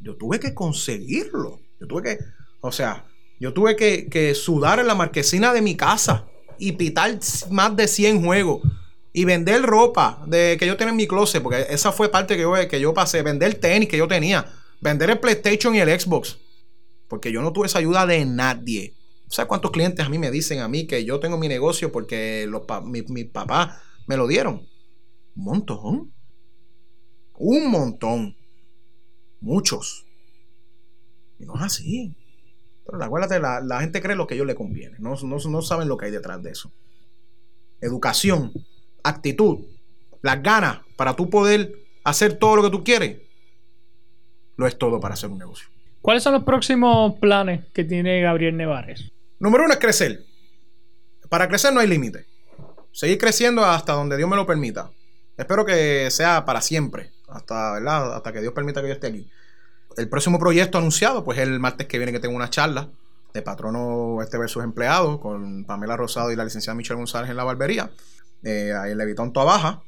Yo tuve que conseguirlo. Yo tuve que, o sea, yo tuve que, sudar en la marquesina de mi casa y pitar más de 100 juegos y vender ropa de, que yo tenía en mi closet, porque esa fue parte que yo, que yo pasé, vender tenis que yo tenía, vender el PlayStation y el Xbox, porque yo no tuve esa ayuda de nadie. ¿Sabes cuántos clientes a mí me dicen a mí que yo tengo mi negocio porque los mi, mi papá me lo dieron? Un montón. Un montón. Muchos. Y no es así. Pero acuérdate, la, la gente cree lo que a ellos le conviene. No, no, saben lo que hay detrás de eso. Educación, actitud, las ganas para tú poder hacer todo lo que tú quieres. Lo es todo para hacer un negocio. ¿Cuáles son los próximos planes que tiene Gabriel Nevares? Número uno es crecer. Para crecer no hay límite. Seguir creciendo hasta donde Dios me lo permita. Espero que sea para siempre. Hasta, ¿verdad? hasta que Dios permita que yo esté aquí el próximo proyecto anunciado, pues el martes que viene que tengo una charla de patrono este versus empleado con Pamela Rosado y la licenciada Michelle González en la barbería, eh, ahí en Levitón Toa Baja.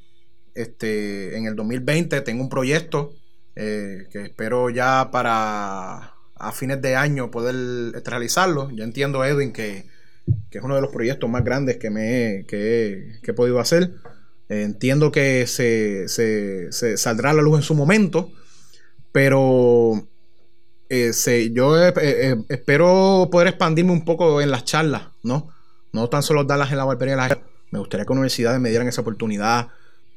Este, en el 2020 tengo un proyecto eh, que espero ya para a fines de año poder este, realizarlo. Yo entiendo, Edwin, que, es uno de los proyectos más grandes que, me que, he podido hacer. entiendo que se, se, saldrá a la luz en su momento, pero eh, yo eh, eh, espero poder expandirme un poco en las charlas, ¿no? No tan solo darlas en la barbería. Me gustaría que universidades me dieran esa oportunidad,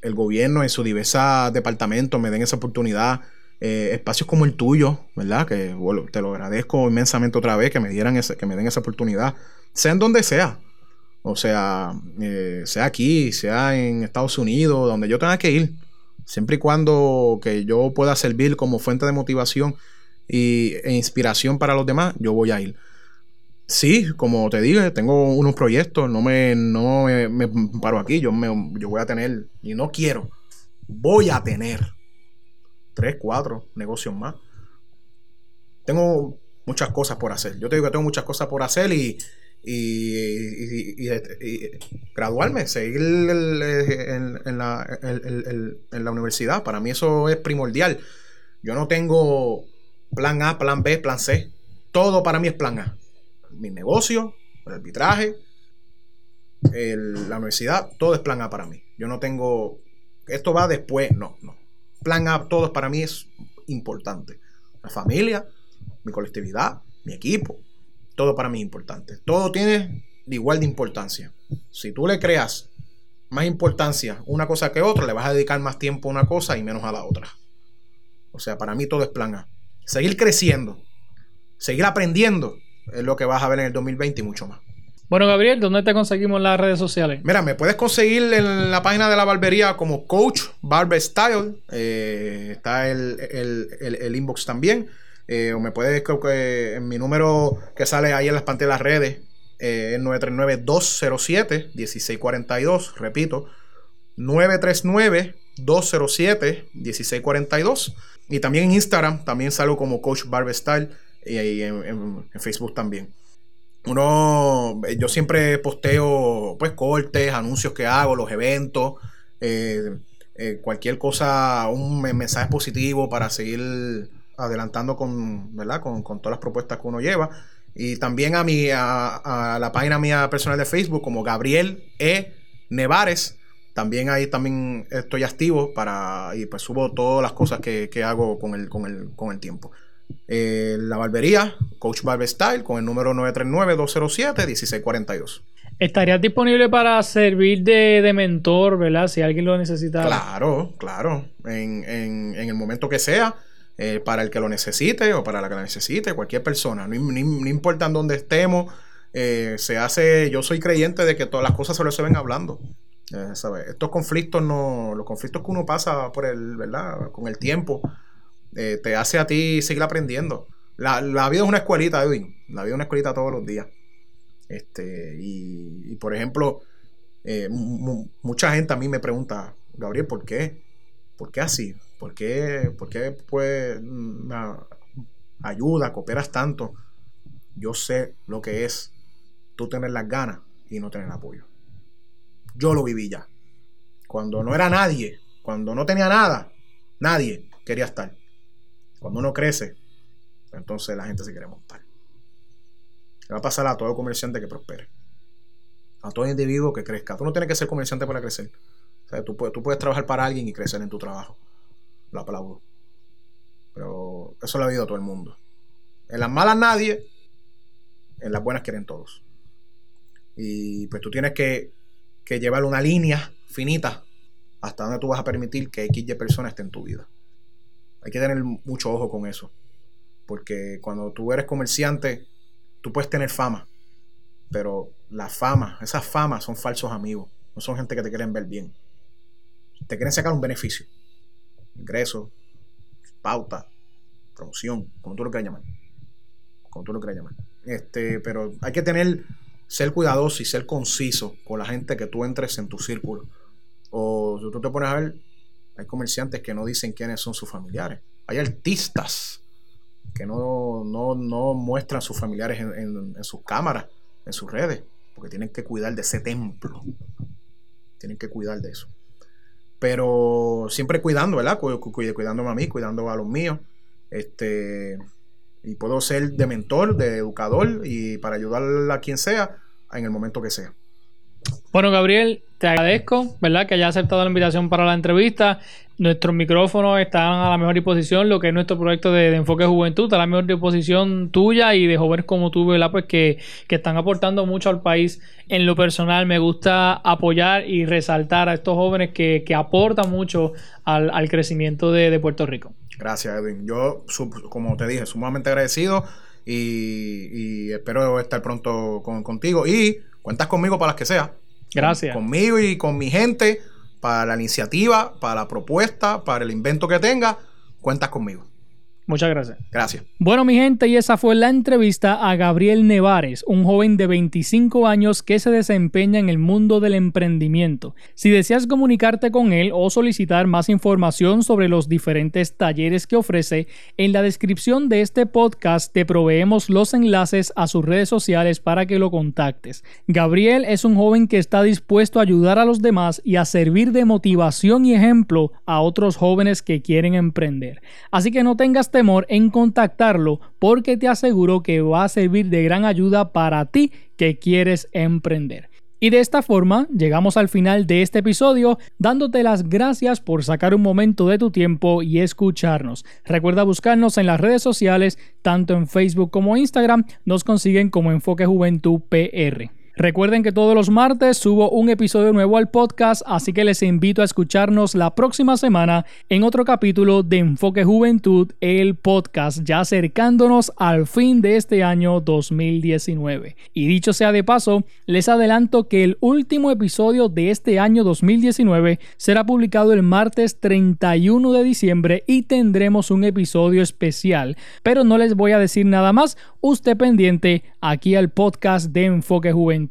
el gobierno en sus diversos departamentos me den esa oportunidad. espacios como el tuyo, ¿verdad? Que te lo agradezco inmensamente otra vez que me dieran que me den esa oportunidad, sea en donde sea. O sea, sea aquí, sea en Estados Unidos, donde yo tenga que ir. Siempre y cuando que yo pueda servir como fuente de motivación y, e inspiración para los demás, yo voy a ir. Sí, como te dije, tengo unos proyectos, no me, no me, paro aquí, yo, me, yo voy a tener, y no quiero, voy a tener tres, cuatro negocios más. Tengo muchas cosas por hacer. Yo te digo que tengo muchas cosas por hacer y, y, graduarme, seguir en, la, en, la, universidad. Para mí eso es primordial. Yo no tengo plan A, plan B, plan C. Todo para mí es plan A. Mi negocio, el arbitraje, la universidad, todo es plan A para mí. Yo no tengo, esto va después, no, no. Plan A, todo para mí es importante. La familia, mi colectividad, mi equipo, todo para mí es importante. Todo tiene igual de importancia. Si tú le creas más importancia una cosa que otra, le vas a dedicar más tiempo a una cosa y menos a la otra. O sea, para mí todo es plan A. Seguir creciendo, seguir aprendiendo es lo que vas a ver en el 2020 y mucho más. Bueno, Gabriel, ¿dónde te conseguimos en las redes sociales? Mira, me puedes conseguir en la página de la barbería como Coach Barber Style. Eh, está el, el inbox también. Eh, o me puedes, que en mi número que sale ahí en las pantallas de las redes, eh, es 939-207-1642. Repito, 939-207-1642. Y también en Instagram, también salgo como Coach Barber Style. Y en, Facebook también. Uno, yo siempre posteo pues cortes, anuncios que hago, los eventos, eh, cualquier cosa, un mensaje positivo para seguir adelantando con, ¿verdad? Con, todas las propuestas que uno lleva. Y también a, mi, a, la página mía personal de Facebook como Gabriel E. Nevares. También ahí también estoy activo para y pues subo todas las cosas que, hago con el, con el, con el tiempo. Eh, la barbería, Coach Barber Style, con el número 939-207-1642. ¿Estarías disponible para servir de, mentor, verdad? Si alguien lo necesita. Claro, claro. En, en, en el momento que sea. Eh, para el que lo necesite o para la que la necesite, cualquier persona, no, importa en dónde estemos, eh, se hace, yo soy creyente de que todas las cosas se resuelven hablando. Eh, Estos conflictos no, los conflictos que uno pasa por el, ¿verdad? Con el tiempo, te hace a ti seguir aprendiendo. La, vida es una escuelita, Edwin. La vida es una escuelita todos los días. Este, y, por ejemplo, mucha gente a mí me pregunta, Gabriel, ¿por qué? ¿Por qué así? ¿Por qué, por pues, me ayuda, cooperas tanto? Yo sé lo que es tú tener las ganas y no tener apoyo. Yo lo viví ya. Cuando no era nadie, cuando no tenía nada, nadie quería estar. Cuando uno crece, entonces la gente se quiere montar. Le va a pasar a todo comerciante que prospere. A todo individuo que crezca. Tú no tienes que ser comerciante para crecer. tú puedes trabajar para alguien y crecer en tu trabajo lo aplaudo. Pero eso lo ha habido todo el mundo. En las malas nadie, en las buenas quieren todos. Y pues tú tienes que, que llevar una línea finita hasta donde tú vas a permitir que X y persona esté en tu vida. Hay que tener mucho ojo con eso. Porque cuando tú eres comerciante, tú puedes tener fama. Pero la fama, esas famas son falsos amigos. No son gente que te quieren ver bien. Te quieren sacar un beneficio ingresos, pauta, promoción, como tú lo quieras llamar. Como tú lo quieras llamar. Este, pero hay que tener, ser cuidadoso y ser conciso con la gente que tú entres en tu círculo. O si tú te pones a ver, hay comerciantes que no dicen quiénes son sus familiares. Hay artistas que no, no, muestran sus familiares en, en sus cámaras, en sus redes, porque tienen que cuidar de ese templo. Tienen que cuidar de eso. Pero siempre cuidando, ¿verdad? cuidándome a mí, cuidando a los míos. Este, y puedo ser de mentor, de educador y para ayudar a quien sea en el momento que sea. Bueno, Gabriel, te agradezco, ¿verdad? Que hayas aceptado la invitación para la entrevista. Nuestros micrófonos están a la mejor disposición, lo que es nuestro proyecto de, enfoque juventud, está a la mejor disposición tuya y de jóvenes como tú, ¿verdad? Pues que, están aportando mucho al país. En lo personal, me gusta apoyar y resaltar a estos jóvenes que, aportan mucho al, crecimiento de, Puerto Rico. Gracias, Edwin. Yo, como te dije, sumamente agradecido y, espero estar pronto contigo. Y cuentas conmigo para las que sea. Gracias. conmigo y con mi gente para la iniciativa, para la propuesta, para el invento que tenga. Cuentas conmigo. Muchas gracias. Gracias. Bueno, mi gente, y esa fue la entrevista a Gabriel Nevares, un joven de 25 años que se desempeña en el mundo del emprendimiento. Si deseas comunicarte con él o solicitar más información sobre los diferentes talleres que ofrece, en la descripción de este podcast te proveemos los enlaces a sus redes sociales para que lo contactes. Gabriel es un joven que está dispuesto a ayudar a los demás y a servir de motivación y ejemplo a otros jóvenes que quieren emprender. Así que no tengas temor en contactarlo porque te aseguro que va a servir de gran ayuda para ti que quieres emprender. Y de esta forma llegamos al final de este episodio dándote las gracias por sacar un momento de tu tiempo y escucharnos. Recuerda buscarnos en las redes sociales, tanto en Facebook como Instagram, nos consiguen como Enfoque Juventud PR. Recuerden que todos los martes subo un episodio nuevo al podcast, así que les invito a escucharnos la próxima semana en otro capítulo de Enfoque Juventud, el podcast, ya acercándonos al fin de este año 2019. Y dicho sea de paso, les adelanto que el último episodio de este año 2019 será publicado el martes 31 de diciembre y tendremos un episodio especial, pero no les voy a decir nada más, usted pendiente aquí al podcast de Enfoque Juventud.